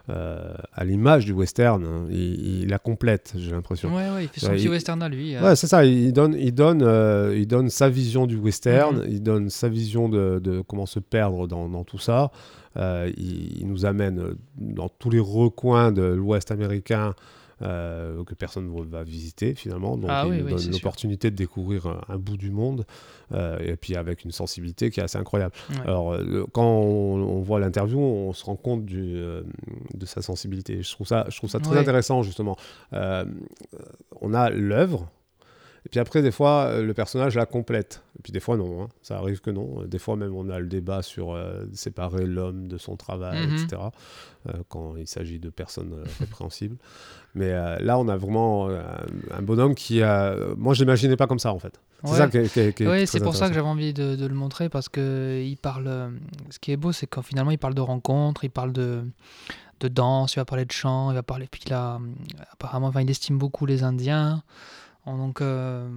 À l'image du western. Hein. Il, la complète, j'ai l'impression. Ouais, ouais, il fait son petit western à lui. Euh. Ouais, c'est ça. Il donne, il, donne, euh, il donne sa vision du western, mhm. il donne sa vision de, de comment se perdre dans, dans tout ça. Il, il, nous amène dans tous les recoins de l'ouest américain euh, que personne ne va visiter finalement. Donc ah il nous donne l'opportunité de découvrir un, bout du monde euh, et puis avec une sensibilité qui est assez incroyable. Alors euh, quand on, voit l'interview, on se rend compte du, de sa sensibilité. Je trouve ça, je trouve ça très intéressant justement. on a l'œuvre et puis après, des fois, euh, le personnage la complète. Et puis des fois, non. Hein. Ça arrive que non. Des fois, même, on a le débat sur euh, séparer l'homme de son travail, mhm. etc. Euh, quand il s'agit de personnes répréhensibles. Mais là, on a vraiment un bonhomme qui a. Moi, je l'imaginais pas comme ça, en fait. C'est ça qui est, Oui, c'est pour ça que j'avais envie de, de, le montrer parce que il parle. Ce qui est beau, c'est qu'en finalement, il parle de rencontres, il parle de de danse, il va parler de chant, il va parler. Puis là, apparemment, enfin, il estime beaucoup les Indiens. Donc, euh,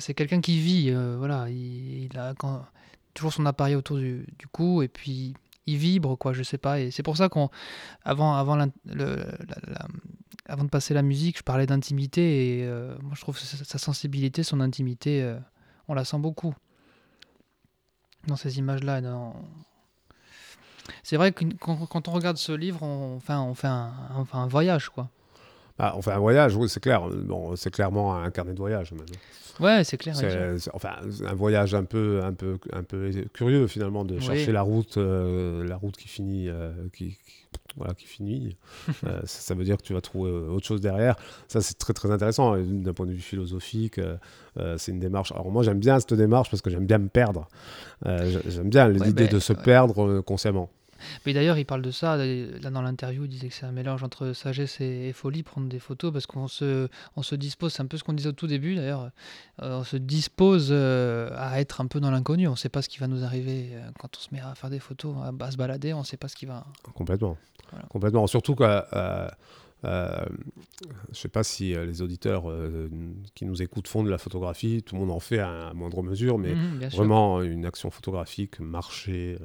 c'est quelqu'un qui vit, euh, voilà, il, a toujours son appareil autour du, cou et puis il vibre, quoi, je sais pas. Et c'est pour ça qu'on, avant, avant, le, avant de passer la musique, je parlais d'intimité et euh, moi je trouve sa, sensibilité, son intimité, on la sent beaucoup dans ces images-là. C'est vrai que quand, on regarde ce livre, on, enfin, on fait un, un voyage, quoi. Ah, enfin, un voyage, oui, c'est clair. Bon, c'est clairement un carnet de voyage maintenant. Ouais, c'est clair. enfin, un voyage un peu, un peu, un peu curieux finalement de chercher la route, euh, la route qui finit, euh, qui, voilà, qui finit. [LAUGHS] Euh, ça, veut dire que tu vas trouver autre chose derrière. Ça, c'est très, très intéressant d'un point de vue philosophique. c'est une démarche. Alors moi, j'aime bien cette démarche parce que j'aime bien me perdre. j'aime bien l'idée ben, de se perdre consciemment. Mais d'ailleurs, il parle de ça. Là, dans l'interview, il disait que c'est un mélange entre sagesse et, folie, prendre des photos, parce qu'on se, on se dispose, c'est un peu ce qu'on disait au tout début d'ailleurs, euh, on se dispose euh, à être un peu dans l'inconnu. On ne sait pas ce qui va nous arriver euh, quand on se met à faire des photos, à, se balader, on ne sait pas ce qui va. Complètement. Complètement. Surtout que Euh, je ne sais pas si euh, les auditeurs euh, qui nous écoutent font de la photographie, tout le monde en fait à, moindre mesure, mais Mhm, vraiment une action photographique, marcher,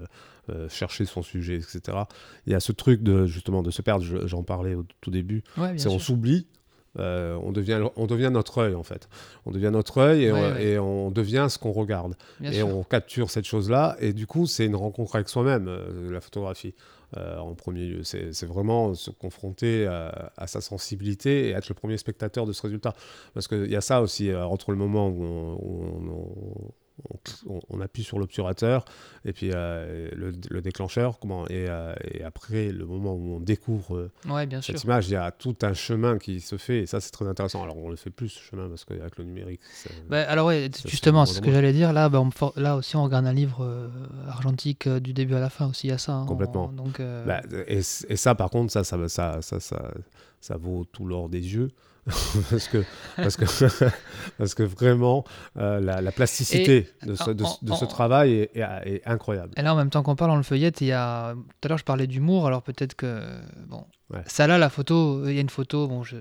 chercher son sujet, etc. Il y a ce truc de justement de se perdre, j'en parlais au tout début, c'est on s'oublie. On, devient, on devient notre œil en fait. On devient notre œil et, Ouais, on, ouais. et on devient ce qu'on regarde. Bien et sûr. on capture cette chose-là. Et du coup, c'est une rencontre avec soi-même, euh, la photographie, euh, en premier lieu. C'est vraiment se confronter à, à sa sensibilité et être le premier spectateur de ce résultat. Parce qu'il y a ça aussi, euh, entre le moment où on, où on- on- appuie sur l'obturateur et puis euh, le, le déclencheur, comment, et, euh, et après le moment où on découvre euh, Ouais, bien sûr. cette image, il y a tout un chemin qui se fait et ça c'est très intéressant. Alors on le fait plus ce chemin parce qu'avec le numérique, Bah, alors ouais, Ça, justement, c'est ce que j'allais dire. Là, bah, on for- là aussi, on regarde un livre argentique du début à la fin aussi. Il y a ça. hein. Complètement. On- donc, Bah, et, et ça, par contre, ça, ça, ça, ça, ça, ça vaut tout l'or des yeux. [LAUGHS] parce, que, parce, que, [LAUGHS] parce que vraiment, euh, la, la plasticité de ce, de, en- de ce en- travail est, est- est incroyable. Et là, en même temps qu'on parle, on le feuillette. Il y a... Tout à l'heure, je parlais d'humour. Alors peut-être que. Bon. Ouais. Ça, là, la photo, il y a une photo. Bon, je.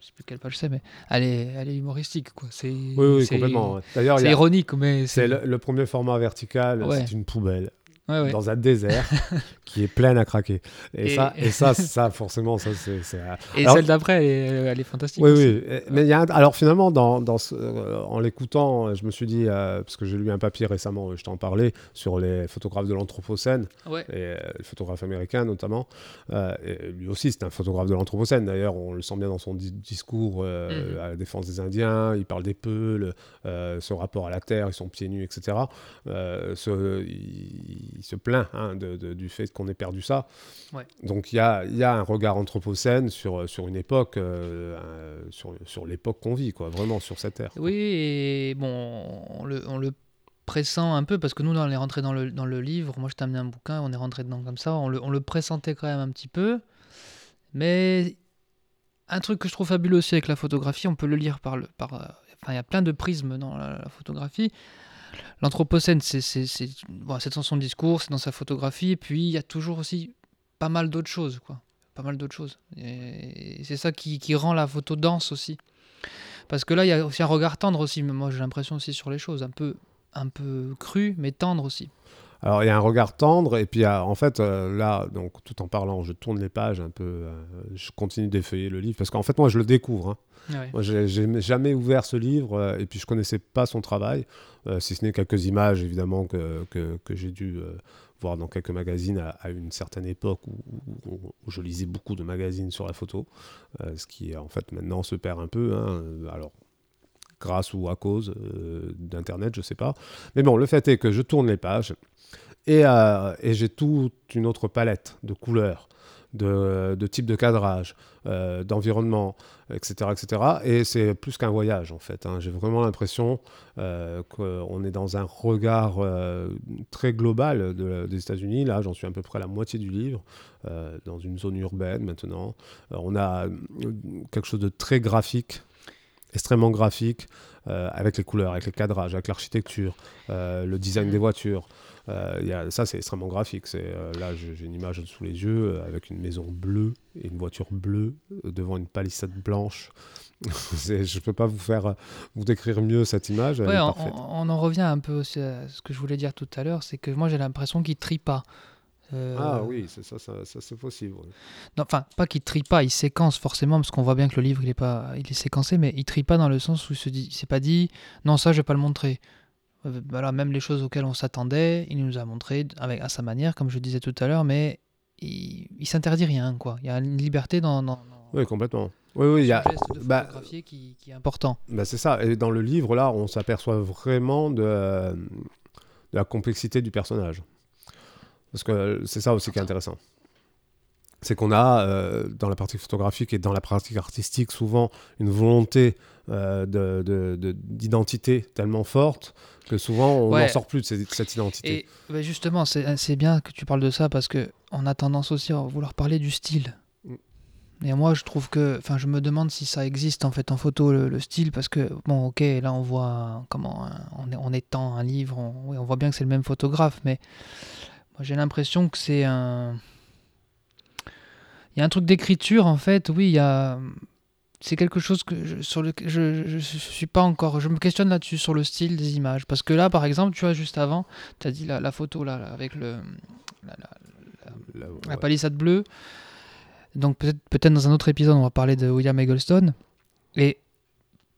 Je sais plus quelle page c'est, mais elle est, elle est humoristique, quoi. C'est, Oui, complètement. D'ailleurs, il C'est ironique, mais c'est le, le premier format vertical, Ouais. c'est une poubelle Ouais, ouais. dans un désert [LAUGHS] qui est pleine à craquer. Et, Et- ça, et ça, [LAUGHS] ça, forcément, ça, c'est. euh, Et Alors- celle d'après, elle est, elle est fantastique. Oui, aussi. oui. Et- Mais il y a un- alors finalement, dans, dans ce- euh, en l'écoutant, je me suis dit, euh, parce que j'ai lu un papier récemment, je t'en parlais, sur les photographes de l'Anthropocène, et euh, le photographe américain notamment. Euh, et lui aussi, c'est un photographe de l'Anthropocène. D'ailleurs, on le sent bien dans son di- discours euh, Mhm. à la défense des Indiens. Il parle des Peuls, euh, ce rapport à la terre, ils sont pieds nus, etc. Euh, ce- il, il se plaint hein, de- de- du fait qu'on ait perdu ça. Ouais. Donc il y a, il y a un regard anthropocène sur, sur une époque, euh, euh, sur, sur l'époque qu'on vit, quoi, vraiment sur cette terre. Oui, et bon, on le, on le pressent un peu parce que nous, on est rentré dans le, dans le livre. Moi, je t'ai amené un bouquin, on est rentré dedans comme ça. On le, on le pressentait quand même un petit peu. Mais un truc que je trouve fabuleux aussi avec la photographie, on peut le lire par le. Par, euh, enfin, il y a plein de prismes dans la, la photographie. L'Anthropocène, c'est bon, dans son discours, c'est dans sa photographie. Et puis, il y a toujours aussi pas mal d'autres choses, quoi. Pas mal d'autres choses. C'est ça qui, qui rend la photo dense aussi. Parce que là, il y a aussi un regard tendre aussi. Moi, j'ai l'impression aussi sur les choses, un peu, un peu cru, mais tendre aussi. Alors il y a un regard tendre et puis a- en fait euh, là donc tout en parlant je tourne les pages un peu euh, je continue d'effeuiller le livre parce qu'en fait moi je le découvre hein. moi j'ai jamais ouvert ce livre euh, et puis je connaissais pas son travail euh, si ce n'est quelques images évidemment que, que, que j'ai dû euh, voir dans quelques magazines à, à une certaine époque où, où- où je lisais beaucoup de magazines sur la photo euh, ce qui en fait maintenant se perd un peu hein. alors grâce ou à cause euh, d'internet je sais pas mais bon le fait est que je tourne les pages et, euh, j'ai toute une autre palette de couleurs, de, types de cadrage, euh, d'environnement, etc., etc. Et c'est plus qu'un voyage, en fait. hein. J'ai vraiment l'impression qu'on est dans un regard très global de- des États-Unis. Là, j'en suis à peu près à la moitié du livre, dans une zone urbaine maintenant. On a quelque chose de très graphique, extrêmement graphique, euh, avec les couleurs, avec les cadrages, avec l'architecture, euh, le design des voitures. Euh, il y a, ça, c'est extrêmement graphique. C'est, là, j'ai une image sous les yeux avec une maison bleue et une voiture bleue devant une palissade blanche. [LAUGHS] Je ne peux pas vous faire vous décrire mieux cette image. Ouais, on, parfaite. on- on en revient un peu aussi à ce que je voulais dire tout à l'heure, c'est que moi j'ai l'impression qu'il trie pas. Euh, Ah oui, c'est ça, ça, ça, c'est possible. oui. non, Enfin, pas qu'il trie pas, il séquence forcément, parce qu'on voit bien que le livre il est, pas, il est séquencé, mais il trie pas dans le sens où il se dit, s'est pas dit, non, ça je vais pas le montrer. Euh, Voilà, même les choses auxquelles on s'attendait, il nous a montré avec, à sa manière, comme je disais tout à l'heure, mais il, il s'interdit rien, quoi. Il y a une liberté dans, dans, dans- Oui, complètement. Oui, oui, il y a, de bah, qui, qui est important. bah, c'est ça. Et dans le livre, là, on s'aperçoit vraiment de, de la complexité du personnage. Parce que c'est ça aussi qui est intéressant. C'est qu'on a, euh, dans la partie photographique et dans la pratique artistique, souvent une volonté euh, de- de- de- d'identité tellement forte que souvent on n'en Ouais. sort plus de cette, cette identité. Et bah, justement, c'est bien que tu parles de ça parce que on a tendance aussi à vouloir parler du style. Mm. Et moi, je trouve que, enfin, je me demande si ça existe en fait en photo le, le style parce que bon, ok, là on voit comment un- on, étend un livre, on, voit bien que c'est le même photographe, mais j'ai l'impression que c'est un, il y a un truc d'écriture, en fait, oui, il y a. C'est quelque chose que je, sur le je, je, je suis pas encore. Je me questionne là-dessus sur le style des images. Parce que là, par exemple, tu vois, juste avant, tu as dit la, la photo là, là, avec le, la, la- Là, la ouais. palissade bleue. Donc peut-être peut-être dans un autre épisode, on va parler de William Eggleston. Et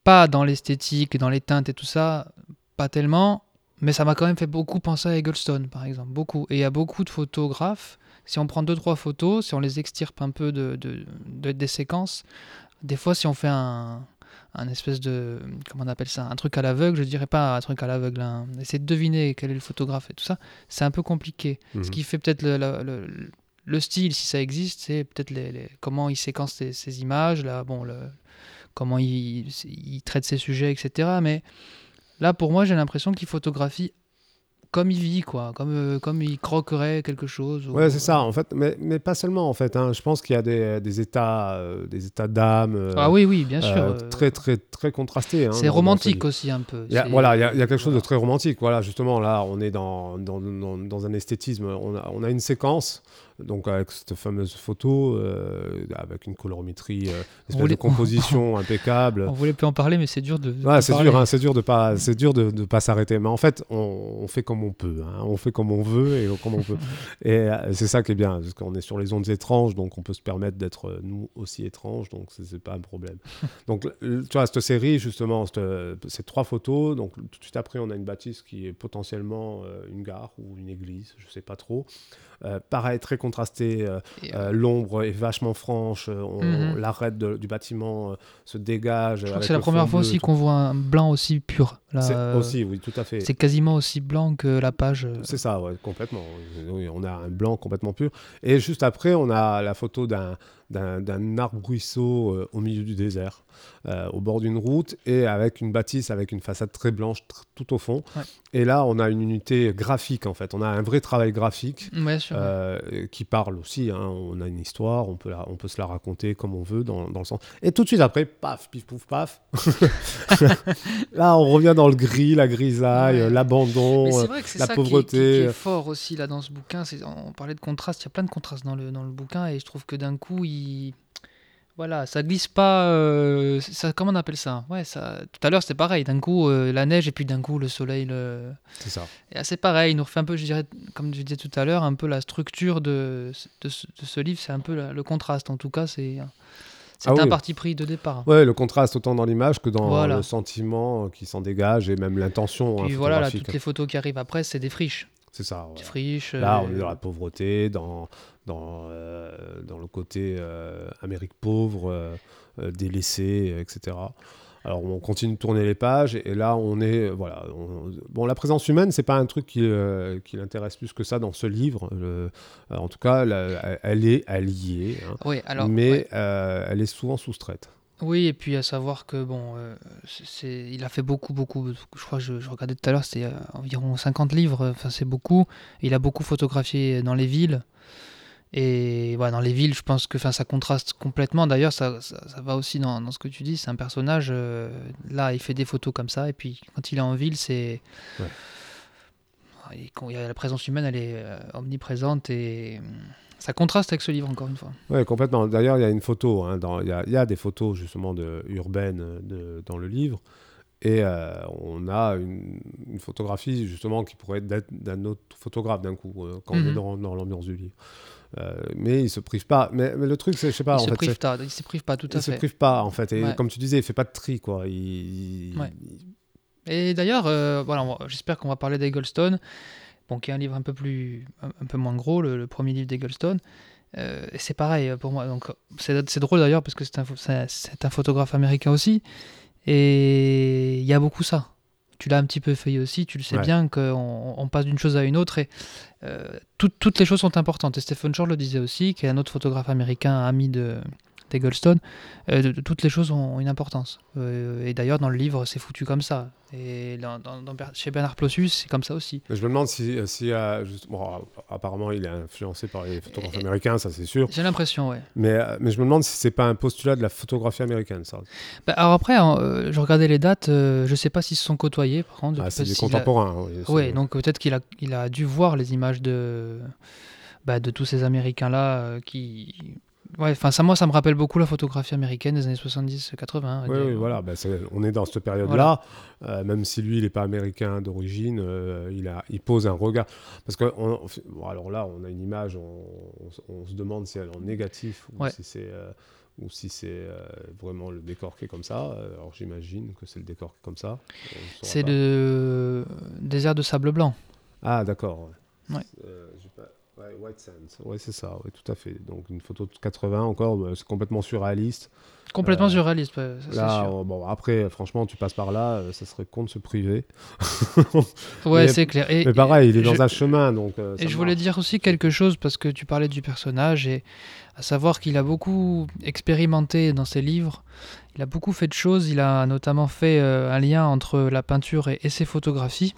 pas dans l'esthétique, dans les teintes et tout ça, pas tellement. Mais ça m'a quand même fait beaucoup penser à Eggleston, par exemple. Beaucoup. Et il y a beaucoup de photographes. Si on prend deux, trois photos, si on les extirpe un peu de, de- de- des séquences, des fois, si on fait un, un espèce de. Comment on appelle ça Un truc à l'aveugle, je dirais pas un truc à l'aveugle. hein. Essayer de deviner quel est le photographe et tout ça, c'est un peu compliqué. Mhm. Ce qui fait peut-être le, le- le- le style, si ça existe, c'est peut-être les, les- comment il séquence ces, ces images, là, bon, le, comment il, il traite ses sujets, etc. Mais là, pour moi, j'ai l'impression qu'il photographie comme il vit, quoi, comme, euh, comme il croquerait quelque chose. ou- Ouais, c'est ça, en fait, mais, mais pas seulement, en fait. hein. Je pense qu'il y a des, des états, euh, des états d'âme euh, Ah oui, oui, bien sûr. très, très, très contrastés. hein, c'est romantique aussi un peu. Il y a- voilà, il y, a il y a quelque chose de très romantique. Voilà, justement, là, on est dans, dans, dans, dans un esthétisme. On a, on a une séquence, donc avec cette fameuse photo, euh, avec une colorimétrie, euh, une espèce de composition [LAUGHS] impeccable. On voulait plus en parler, mais c'est dur de. Ouais, de c'est dur, hein, c'est dur de pas, c'est dur de, de pas s'arrêter. Mais en fait, on, on fait comme on peut, hein, on fait comme on veut et comme on peut. [LAUGHS] et euh, c'est ça qui est bien, parce qu'on est sur les ondes étranges, donc on peut se permettre d'être euh, nous aussi étranges, donc c'est pas un problème. [LAUGHS] donc, tu vois, cette série justement, cette, ces trois photos, donc tout de suite après, on a une bâtisse qui est potentiellement une gare ou une église, je sais pas trop. Euh, pareil, très contrasté. euh, euh, L'ombre est vachement franche. euh, on- Mhm. L'arête du bâtiment se dégage. je crois que c'est la première fois bleu, aussi qu'on voit un blanc aussi pur. là, C'est aussi, oui, tout à fait. C'est quasiment aussi blanc que la page. C'est ça, ouais, complètement. Oui, on a un blanc complètement pur. Et juste après, on a la photo d'un d'un arbre-ruisseau euh, au milieu du désert, euh, au bord d'une route, et avec une bâtisse avec une façade très blanche tr- tout au fond. Ouais. Et là, on a une unité graphique, en fait. On a un vrai travail graphique. Ouais, sûr. euh, qui parle aussi, hein. on a une histoire, on peut, la- on peut se la raconter comme on veut dans, dans le sens. Et tout de suite après, paf, pif, pouf, paf. [LAUGHS] là, on revient dans le gris, la grisaille, Ouais. l'abandon. Mais c'est vrai que c'est la ça qui est- qui, pauvreté. qui est fort aussi là dans ce bouquin. On parlait de contraste, il y a plein de contrastes dans le, dans le bouquin et je trouve que d'un coup, il... voilà, ça glisse pas. euh, ça, comment on appelle ça? Ouais, ça. Tout à l'heure, c'était pareil. D'un coup, euh, la neige et puis d'un coup, le soleil. Le... C'est ça. Et assez pareil. Il nous refait un peu, je dirais, comme je disais tout à l'heure, un peu la structure de, de, ce, de ce livre. C'est un peu la- le contraste. En tout cas, c'est. C'est Ah un oui. parti pris de départ. Ouais, le contraste autant dans l'image que dans Voilà. le sentiment qui s'en dégage et même l'intention hein, Puis voilà, là, toutes les photos qui arrivent après, c'est des friches. C'est ça. Des voilà. friches. Là, euh, on est dans la pauvreté, dans, dans, euh, dans le côté euh, Amérique pauvre, euh, délaissé, euh, etc. Alors, on continue de tourner les pages, et, et là, on est. Voilà. on- bon, la présence humaine, c'est pas un truc qui, euh, qui l'intéresse plus que ça dans ce livre. Euh, en tout cas, la- elle est alliée, hein, Oui, alors. mais ouais. euh, elle est souvent soustraite. Oui, et puis à savoir que bon, c'est- il a fait beaucoup, beaucoup. Je crois que je, je regardais tout à l'heure, c'était environ 50 livres. Enfin, c'est beaucoup. Il a beaucoup photographié dans les villes. Et voilà, dans les villes, je pense que ça contraste complètement. D'ailleurs, ça, ça, ça va aussi dans, dans ce que tu dis. C'est un personnage. euh, là, il fait des photos comme ça. Et puis quand il est en ville, c'est. Ouais. Il a la présence humaine, elle est euh, omniprésente et hum, ça contraste avec ce livre encore une fois. Oui, complètement. D'ailleurs, il y a une photo, hein, dans- il y, a, il y a des photos justement de, urbaines de- dans le livre, et euh, on a une, une photographie justement qui pourrait être d'un autre photographe d'un coup, euh, quand on est Mhm. dans, dans l'ambiance du livre. Euh, mais il se prive pas. Mais, mais le truc, c'est, je sais pas, il en se fait, prive pas, il se prive pas tout à il se fait. prive pas en fait. Et Ouais. comme tu disais, il fait pas de tri, quoi. Il, il- Ouais. Et d'ailleurs, euh, voilà, j'espère qu'on va parler d'Eggleston, bon, qui est un livre un peu plus, un, un peu moins gros, le, le premier livre d'Eggleston. Euh, et c'est pareil pour moi. Donc, c'est c'est drôle d'ailleurs parce que c'est un, c'est un photographe américain aussi, et il y a beaucoup ça. Tu l'as un petit peu feuillé aussi, tu le sais Ouais. bien qu'on on passe d'une chose à une autre et euh, tout- toutes les choses sont importantes. Et Stephen Shore le disait aussi, qui est un autre photographe américain, ami de d'Eggleston, euh, de- de- toutes les choses ont une importance. Euh, et d'ailleurs, dans le livre, c'est foutu comme ça. Et dans, dans- dans Ber- chez Bernard Plossus, c'est comme ça aussi. Mais je me demande si, si euh, juste- bon, apparemment, il est influencé par les photographes Et- américains, ça c'est sûr. J'ai l'impression, ouais. Mais, euh, mais je me demande si c'est pas un postulat de la photographie américaine, ça. Bah, alors après, hein, euh, je regardais les dates, euh, je sais pas s'ils se sont côtoyés, par contre. Ah, c'est des s'il a- contemporains. oui, Ouais, donc peut-être qu'il a, il a dû voir les images de, bah, de tous ces Américains-là euh, qui, Ouais, enfin ça moi ça me rappelle beaucoup la photographie américaine des années 70-80. Oui, oui, voilà, bah, on est dans cette période-là, euh, même si lui, il n'est pas américain d'origine, euh, il, a, il pose un regard. Parce que, on- bon, alors là, on a une image, on, on- on se demande si elle est en négatif ou Ouais. si c'est euh, ou si c'est vraiment le décor qui est comme ça. Alors j'imagine que c'est le décor qui est comme ça. C'est le désert de sable blanc. Ah, d'accord. ouais. Ouais. Euh, ouais, White Sands, ouais, c'est ça, ouais, tout à fait. Donc une photo de 80 encore, bah, c'est complètement surréaliste. Complètement Euh, surréaliste, ouais, ça, c'est Là, sûr. on- bon, après, franchement, tu passes par là, euh, ça serait con de se priver. [LAUGHS] Ouais, c'est clair. Et, Mais pareil, il est dans je- un chemin, donc. euh, Et je voulais dire aussi quelque chose parce que tu parlais du personnage et à savoir qu'il a beaucoup expérimenté dans ses livres. Il a beaucoup fait de choses. Il a notamment fait euh, un lien entre la peinture et, et ses photographies.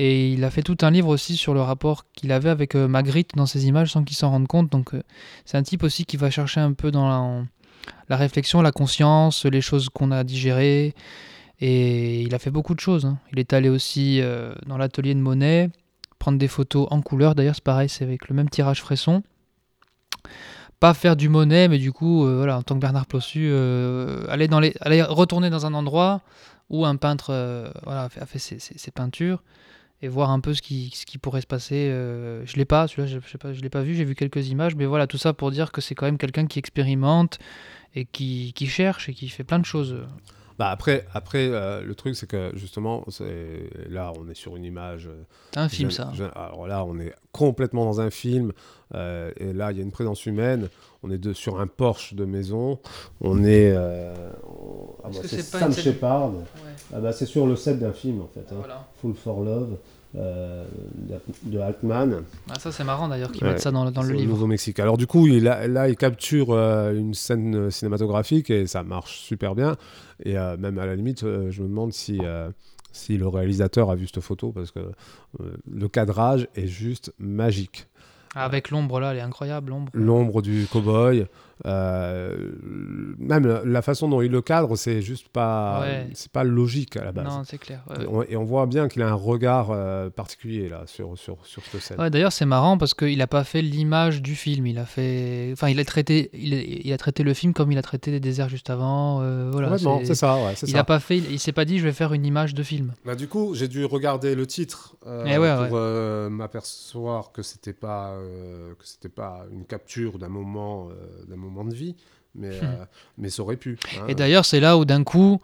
Et il a fait tout un livre aussi sur le rapport qu'il avait avec euh, Magritte dans ses images sans qu'il s'en rende compte. Donc euh, c'est un type aussi qui va chercher un peu dans la, réflexion, la conscience, les choses qu'on a digérées. Et il a fait beaucoup de choses. hein. Il est allé aussi euh, dans l'atelier de Monet, prendre des photos en couleur. D'ailleurs, c'est pareil, c'est avec le même tirage fresson. Pas faire du Monet, mais du coup, voilà, en tant que Bernard Plossu, aller, dans les, aller retourner dans un endroit où un peintre a fait, ses peintures et voir un peu ce qui, ce qui pourrait se passer. euh, je l'ai pas, celui-là, je, je sais pas, je l'ai pas vu, j'ai vu quelques images, mais voilà, tout ça pour dire que c'est quand même quelqu'un qui expérimente et qui, qui cherche et qui fait plein de choses. Bah après, après euh, le truc, c'est que justement, là, on est sur une image. euh, C'est un film, ça. alors là, on est complètement dans un film. euh, et là, il y a une présence humaine. On est de, sur un Porsche de maison. On est. euh, on- ah bah, c'est Sam Shepard. Ah bah, c'est sur le set d'un film, en fait. hein. Voilà. Full for Love euh, de, Altman. Ah, ça, c'est marrant d'ailleurs qu'ils Ouais. mettent ça dans, dans le livre. Nouveau-Mexique. Alors du coup, il là, il capture euh, une scène euh, cinématographique et ça marche super bien. Et euh, même à la limite, je me demande si, si le réalisateur a vu cette photo parce que le cadrage est juste magique. Ah, avec l'ombre là, elle est incroyable, l'ombre. L'ombre du cow-boy, euh, même la- façon dont il le cadre, c'est juste pas, Ouais. c'est pas logique à la base. Non, c'est clair. ouais. Et on, et on voit bien qu'il a un regard euh, particulier là sur, sur, sur cette scène. Ouais, d'ailleurs, c'est marrant parce qu'il n'a pas fait l'image du film. Il a fait, enfin, il a traité, il, il a traité le film comme il a traité les déserts juste avant. euh, voilà. C'est- c'est ça, ouais, c'est Il ça. a pas fait, il, il s'est pas dit, je vais faire une image de film. Bah, du coup, j'ai dû regarder le titre euh, Eh ouais, pour ouais. euh, m'apercevoir que c'était pas euh, que c'était pas une capture d'un moment euh, d'un moment de vie, mais euh, mais ça aurait pu. hein. Hmm. Et d'ailleurs, c'est là où d'un coup,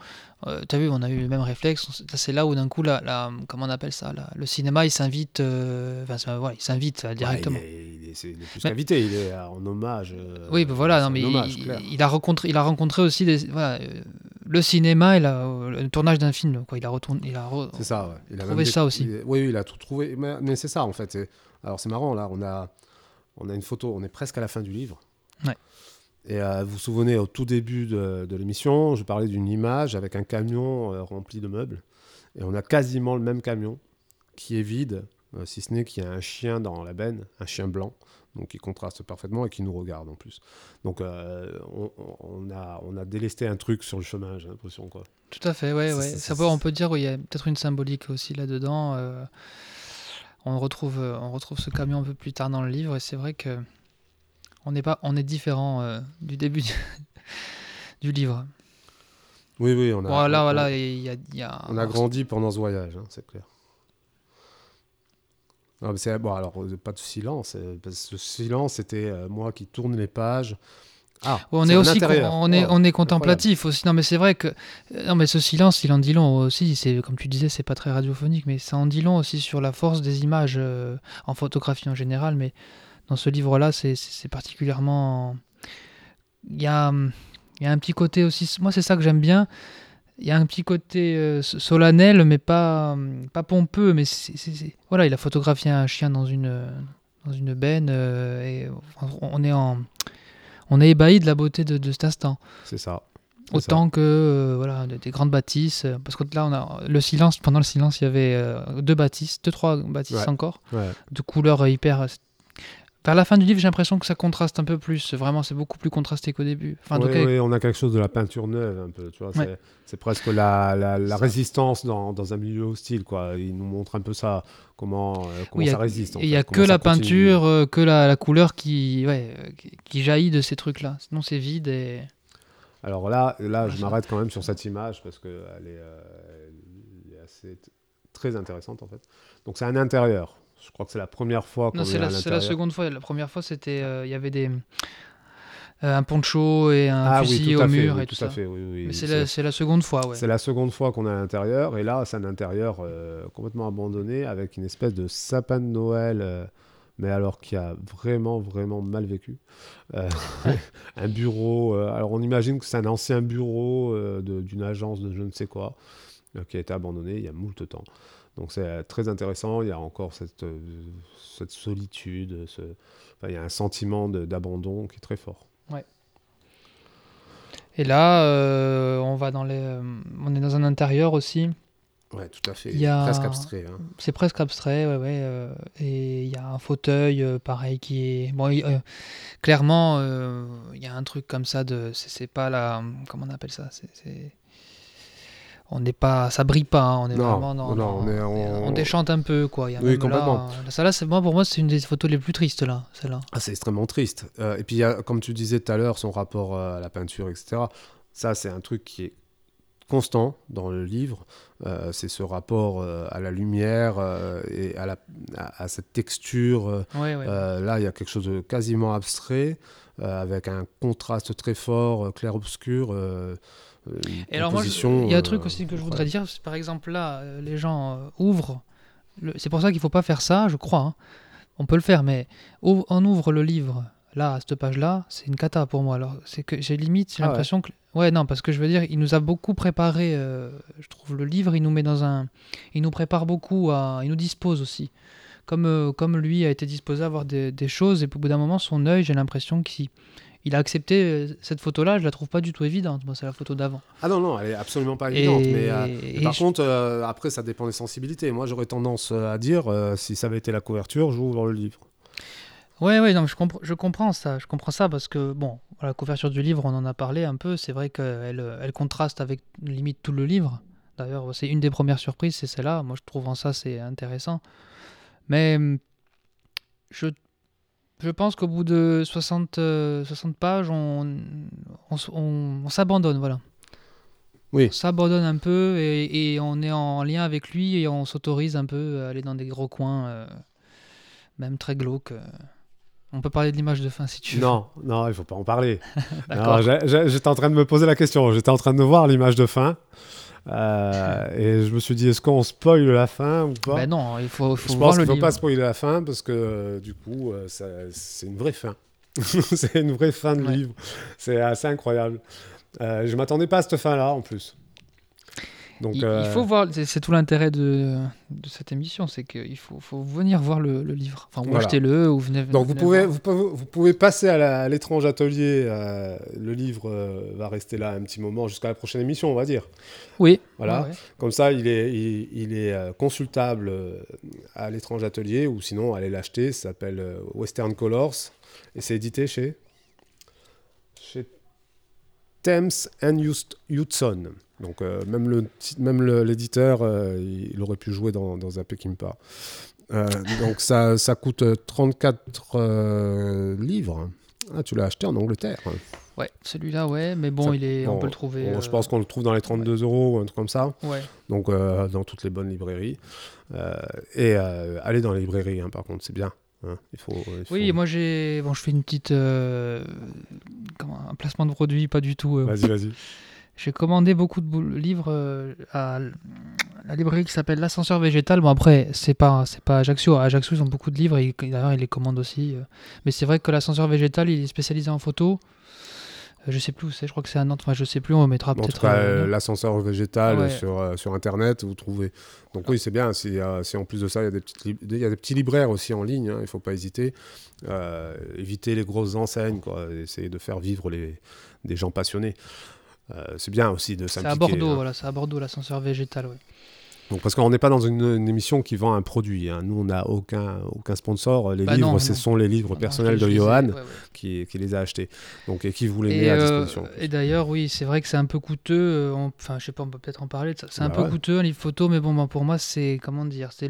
tu as vu, on a eu le même réflexe. C'est là où d'un coup, la, la- comment on appelle ça, la- le cinéma, il s'invite, euh, enfin, voilà, il s'invite euh, Ouais, directement. il est, il est- il est plus qu'invité, il est euh, en hommage. euh, Oui, ben voilà, non, mais hommage, il, a rencontré, il a rencontré aussi des, voilà, euh, le cinéma et la- le tournage d'un film. Quoi. Il a retourné, il a re- ça, ouais. Il a Trouvé ça aussi. il oui, il a tout trouvé. Mais, mais c'est ça, en fait. Alors, c'est marrant, là, on a, on a une photo, on est presque à la fin du livre. Ouais. Et euh, vous vous souvenez, au tout début de, de l'émission, je parlais d'une image avec un camion euh, rempli de meubles. Et on a quasiment le même camion qui est vide, euh, si ce n'est qu'il y a un chien dans la benne, un chien blanc, donc qui contraste parfaitement et qui nous regarde en plus. Donc, on, on a, on a délesté un truc sur le chemin, j'ai l'impression, quoi. Tout à fait, ouais, ouais. on peut dire qu'il y a peut-être une symbolique aussi là-dedans. on retrouve, on retrouve ce camion un peu plus tard dans le livre et c'est vrai que on n'est pas, on est différent euh, du début du, [LAUGHS] du livre. Oui, oui, on a, Voilà, on- y a, il y a- On a grandi pendant ce voyage, hein, c'est clair. Non, mais c'est- bon, alors, euh, pas de silence. euh, Parce que le silence, c'était euh, moi qui tourne les pages. Ah, on est aussi, on est, on est contemplatif aussi. Non, mais c'est vrai que, non, mais ce silence, il en dit long aussi. C'est comme tu disais, c'est pas très radiophonique, mais ça en dit long aussi sur la force des images euh, en photographie en général. Mais dans ce livre-là, c'est- particulièrement. Il y a, il y a un petit côté aussi. Moi, c'est ça que j'aime bien. Il y a un petit côté euh, solennel, mais pas, pas pompeux. Mais voilà, il a photographié un chien dans une, dans une benne euh, et on- est en on est ébahi de la beauté de, de cet instant. C'est ça. Autant que euh, voilà, des, des grandes bâtisses. Parce que là, on a le silence. Pendant le silence, il y avait deux bâtisses, deux, trois bâtisses Ouais. encore, Ouais. de couleurs hyper. Vers la fin du livre, j'ai l'impression que ça contraste un peu plus. Vraiment, c'est beaucoup plus contrasté qu'au début. Enfin, Oui, cas, oui, on a quelque chose de la peinture neuve, un peu. Ouais. c'est- presque la, la, résistance dans, dans un milieu hostile, quoi. Il nous montre un peu ça, comment, euh, comment Oui, il y a- ça résiste. il n'y a fait, que la continue. peinture, euh, que la, la couleur qui, ouais, euh, qui, qui jaillit de ces trucs-là. Sinon, c'est vide et. Alors là, là je m'arrête quand même sur cette image parce qu'elle est, euh, elle est assez, très intéressante, en fait. Donc, c'est un intérieur. Je crois que c'est la première fois qu'on Non, est c'est la, c'est la l'intérieur. seconde fois. La première fois, c'était, euh, il y avait des, euh, un poncho et un Ah oui, fusil tout au mur oui, et tout, tout à ça. fait, oui, oui, Mais c'est la, seconde fois, ouais. C'est la seconde fois qu'on est à l'intérieur, et là, c'est un intérieur euh, complètement abandonné avec une espèce de sapin de Noël, euh, mais alors qui a vraiment, vraiment mal vécu. Euh, [LAUGHS] un bureau, euh, alors on imagine que c'est un ancien bureau euh, d'une agence de je ne sais quoi, qui a été abandonné il y a moult temps. Donc c'est euh, très intéressant, il y a encore cette, euh, cette solitude, ce- enfin, il y a un sentiment d'abandon qui est très fort. Et là, euh, on va dans les, euh, on est dans un intérieur aussi. Ouais, tout à fait, Il y a- presque abstrait. hein. C'est presque abstrait, ouais, ouais. euh, et il y a un fauteuil, pareil, qui est. Bon, il- clairement, euh, il y a un truc comme ça de. C'est pas la. Comment on appelle ça c'est- On n'est pas. Ça brille pas, hein, on est Non, vraiment dans. non, on est on déchante un peu, quoi. Il y a Oui, même complètement. Là, ça, là, c'est moi, pour moi, c'est une des photos les plus tristes, là, celle-là. Ah, c'est extrêmement triste. Euh, et puis, il y a, comme tu disais tout à l'heure, son rapport euh, à la peinture, etc. Ça, c'est un truc qui est constant dans le livre. Euh, c'est ce rapport euh, à la lumière euh, et à, la, à, à cette texture. Ouais, ouais. là, il y a quelque chose de quasiment abstrait, avec un contraste très fort, clair-obscur. Euh, Et alors moi, il y a un euh, truc aussi que je voudrais dire, par exemple là, euh, les gens euh, ouvrent, le- c'est pour ça qu'il faut pas faire ça, je crois, hein. on peut le faire, mais on ouvre le livre, là, à cette page-là, c'est une cata pour moi, alors c'est que j'ai limite, j'ai Ah ouais. l'impression que... Ouais, non, parce que je veux dire, il nous a beaucoup préparé, euh, je trouve, le livre, il nous met dans un... Il nous prépare beaucoup, à... il nous dispose aussi. Comme, euh, comme lui a été disposé à voir des, des choses, et puis au bout d'un moment, son œil, j'ai l'impression qu'il il a accepté euh, cette photo-là, je la trouve pas du tout évidente, moi c'est la photo d'avant. Ah non, non, elle est absolument pas évidente. Et- Mais, euh, mais par je- contre, euh, après, ça dépend des sensibilités. Moi, j'aurais tendance à dire, euh, si ça avait été la couverture, j'ouvre le livre. Ouais, ouais, non, mais je, compre- je comprends ça. Je comprends ça parce que, bon, la couverture du livre, on en a parlé un peu. C'est vrai qu'elle elle contraste avec limite tout le livre. D'ailleurs, c'est une des premières surprises, c'est celle-là. Moi, je trouve en ça, c'est intéressant. Mais hum, je, je pense qu'au bout de 60, euh, 60 pages, on, on, s- on- on s'abandonne, voilà. Oui. On s'abandonne un peu et, et on est en lien avec lui et on s'autorise un peu à aller dans des gros coins, euh, même très glauques. euh. On peut parler de l'image de fin si tu veux. Non, non, il faut pas en parler. [LAUGHS] J'étais en train de me poser la question. J'étais en train de voir l'image de fin. Euh, et je me suis dit, est-ce qu'on spoil la fin ou pas? Ben non, il faut, faut Je voir pense qu'il faut livre. pas spoiler la fin parce que euh, du coup, euh, c'est une vraie fin. [LAUGHS] c'est une vraie fin de Ouais. livre. C'est assez incroyable. Euh, je m'attendais pas à cette fin-là en plus. Donc, Il, il euh, faut voir, c'est tout l'intérêt de, de cette émission, c'est qu'il faut, faut venir voir le, le livre. Enfin, ou Voilà. achetez-le, ou venez. Donc vous pouvez, vous pouvez, vous pouvez passer à l'étrange atelier. euh, le livre euh, va rester là un petit moment jusqu'à la prochaine émission, on va dire. Oui. Voilà. ouais, ouais. Comme ça, il est, il, il est consultable à l'étrange atelier ou sinon allez l'acheter. Ça s'appelle Western Colors et c'est édité chez chez Thames and Hudson. Donc euh, même le même l'éditeur, euh, il, aurait pu jouer dans, dans un Peckinpah. Euh, donc ça, ça coûte 34 euh, livres. Ah, tu l'as acheté en Angleterre. Ouais, celui-là, ouais, mais bon, Ça- il est, on peut le trouver. Bon, Je pense qu'on le trouve dans les 32 euros ou un truc comme ça. Ouais. Donc dans toutes les bonnes librairies. Et allez dans les librairies, hein, par contre, c'est bien. hein. Il faut, il faut- Oui, moi j'ai. Bon, je fais une petite. comment, un placement de produit, pas du tout. Vas-y, vas-y. J'ai commandé beaucoup de livres euh, à la librairie qui s'appelle l'ascenseur végétal. Bon après, c'est pas c'est pas Ajaccio. À Ajaccio, ils ont beaucoup de livres et d'ailleurs ils les commandent aussi. euh. Mais c'est vrai que l'ascenseur végétal, il est spécialisé en photo. Euh, Je sais plus où c'est. Je crois que c'est à Nantes. Enfin, je sais plus. On mettra peut-être. euh, l'ascenseur végétal Ouais. sur, euh, sur Internet, vous trouvez. Donc oui, c'est bien. Si, euh, si en plus de ça, il y, a des petites lib- il y a des petits libraires aussi en ligne, hein, il ne faut pas hésiter. Éviter les grosses enseignes, quoi. Essayer de faire vivre les, des gens passionnés. Euh, c'est bien aussi de c'est s'impliquer. à Bordeaux. hein. Voilà, c'est à Bordeaux l'ascenseur végétal. Ouais. Donc, parce qu'on n'est pas dans une, une émission qui vend un produit. hein. Nous, on n'a aucun, aucun sponsor. Les Bah livres, non, ce non. sont les livres Non, personnels de Johan ouais, ouais. qui, qui les a achetés. Donc, et qui vous les met Et, à euh, disposition. et d'ailleurs, oui, c'est vrai que c'est un peu coûteux. euh, Enfin, je sais pas, on peut peut-être en parler. C'est un Bah peu ouais. coûteux un livre photo, mais bon, ben, pour moi, c'est comment dire, c'est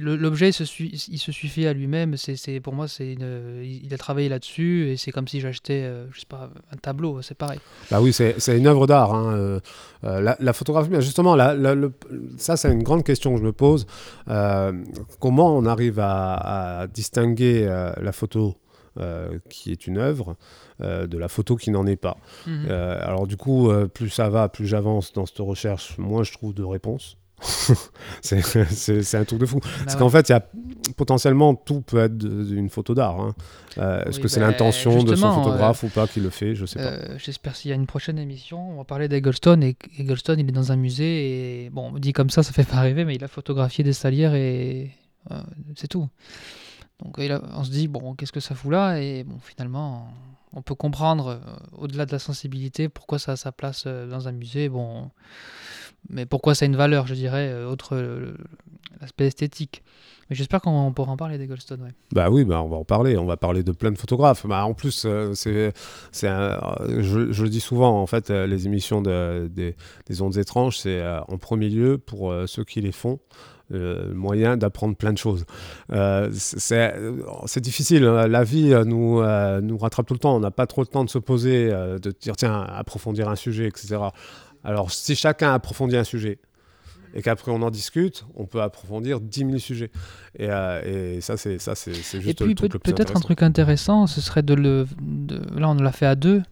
l'objet, il il se suffit à lui-même. C'est, pour moi, c'est une- il a travaillé là-dessus et c'est comme si j'achetais, euh, je sais pas, un tableau. C'est pareil. Bah oui, c'est une œuvre d'art. hein, euh, euh, la, la photographie, justement, la- la- le- ça, c'est une grande question que je me pose. Euh, comment on arrive à, à distinguer la photo euh, qui est une œuvre euh, de la photo qui n'en est pas. Euh, Alors du coup, plus ça va, plus j'avance dans cette recherche, moins je trouve de réponses. [LAUGHS] c'est un truc de fou. Bah Parce ouais. qu'en fait, il y a potentiellement tout peut être une photo d'art. hein. Euh, Est-ce Oui, que c'est bah, l'intention de son justement, photographe ou pas qui le fait? Je sais pas. Euh, J'espère s'il y a une prochaine émission, on va parler d'Eggleston. Et Eggleston, il est dans un musée et bon, dit comme ça, ça fait pas rêver, mais il a photographié des salières et euh, c'est tout. Donc a- on se dit bon, qu'est-ce que ça fout là? Et bon, finalement, on peut comprendre euh, au-delà de la sensibilité pourquoi ça a sa place euh, dans un musée. Bon, mais pourquoi ça a une valeur, je dirais, euh, autre l'aspect esthétique. Mais j'espère qu'on pourra en parler d'Eggleston. Ouais. Bah oui, bah on va en parler. On va parler de plein de photographes. Bah, en plus, euh, c'est, c'est euh, je, le dis souvent, en fait, les émissions de- des- des ondes étranges, c'est en premier lieu pour ceux qui les font. euh, moyen d'apprendre plein de choses. C'est, c'est difficile. hein. La vie nous, nous rattrape tout le temps. On n'a pas trop le temps de se poser, de dire tiens, approfondir un sujet, etc. Alors, si chacun approfondit un sujet et qu'après on en discute, on peut approfondir 10 000 sujets. Et, euh, et ça, c'est, ça c'est, c'est Et juste puis le peut- truc plus peut-être un truc intéressant, ce serait de le. de- Là, on l'a fait à deux,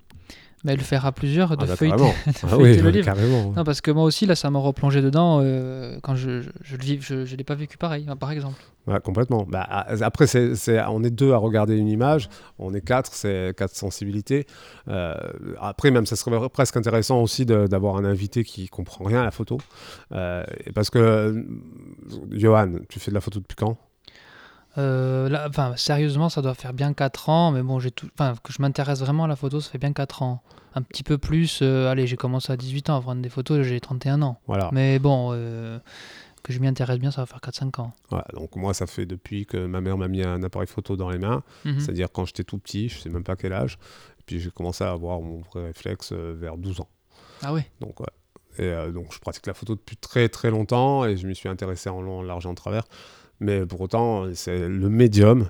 mais le faire à plusieurs, de Ah bah, feuilleter, [LAUGHS] Ah oui, le livre. carrément. Non, parce que moi aussi, là, ça m'a replongé dedans euh, quand je, je, je le vis, je, je l'ai pas vécu pareil, hein, par exemple. Ouais, complètement. Bah, après, c'est, c'est- on est deux à regarder une image, on est quatre, c'est quatre sensibilités. Euh, après, même, ça serait presque intéressant aussi de- d'avoir un invité qui comprend rien à la photo. Euh, parce que, Johan, tu fais de la photo depuis quand? Euh, là, enfin, sérieusement, ça doit faire bien 4 ans, mais bon, j'ai tout, enfin, que je m'intéresse vraiment à la photo, ça fait bien 4 ans. Un petit peu plus, euh, allez, j'ai commencé à 18 ans à prendre des photos, j'ai 31 ans. Voilà. Mais bon, euh, que je m'y intéresse bien, ça va faire 4-5 ans. Voilà, donc moi, ça fait depuis que ma mère m'a mis un appareil photo dans les mains, Mhm. c'est-à-dire quand j'étais tout petit, je sais même pas quel âge. Et puis j'ai commencé à avoir mon vrai réflexe vers 12 ans. Ah oui. Donc, ouais. Et donc, je pratique la photo depuis très très longtemps et je m'y suis intéressé en long, en large et en travers. Mais pour autant, c'est le médium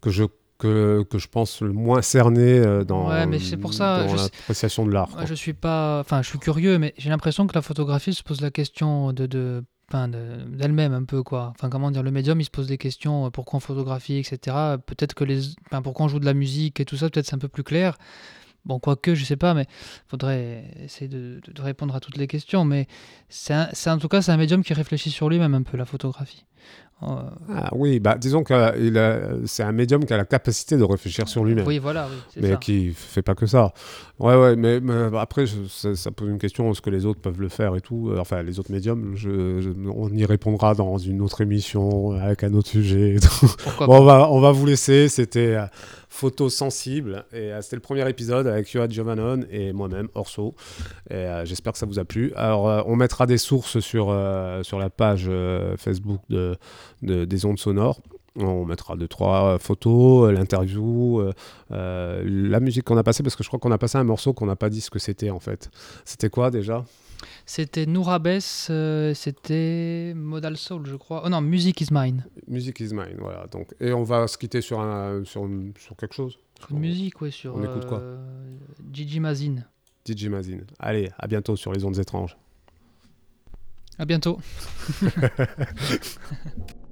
que je, que, que je pense le moins cerné euh, dans, Ouais, mais c'est pour ça, dans je sais- l'appréciation de l'art. Je suis pas, enfin, je suis curieux, mais j'ai l'impression que la photographie se pose la question de, de, d'elle-même un peu quoi. Enfin, comment dire, le médium, il se pose des questions. euh, Pourquoi on photographie, etc. Peut-être que les, enfin, pourquoi on joue de la musique et tout ça, peut-être c'est un peu plus clair. Bon, quoique, je sais pas, mais faudrait essayer de, répondre à toutes les questions. Mais c'est en tout cas, c'est un médium qui réfléchit sur lui-même un peu la photographie. Ah oui, bah, disons que c'est un médium qui a la capacité de réfléchir sur lui-même. oui, voilà, oui, mais ça. qui fait pas que ça. Ouais, ouais, mais, mais après, je- ça, ça pose une question est-ce que les autres peuvent le faire et tout? Euh, Enfin, les autres médiums, je- je- on y répondra dans une autre émission avec un autre sujet. et tout. Pourquoi Bon, on va, on va vous laisser. C'était euh, Photo sensible. Et euh, c'était le premier épisode avec Yoad Giovannon et moi-même, Orso. Et euh, j'espère que ça vous a plu. Alors, on mettra des sources sur, sur la page Facebook de, de- des ondes sonores. On mettra deux, trois photos, euh, l'interview, euh, euh, la musique qu'on a passée, parce que je crois qu'on a passé un morceau qu'on n'a pas dit ce que c'était en fait. C'était quoi déjà? C'était Nourabes, euh, c'était Modal Soul, je crois. Oh non, Music is Mine. Music is mine, voilà. Donc, et on va se quitter sur, un, sur, sur quelque chose? Sur une musique, ouais, sur on écoute quoi? Gigi Mazin. DJ Mazin. Allez, à bientôt sur les ondes étranges. À bientôt. [LAUGHS]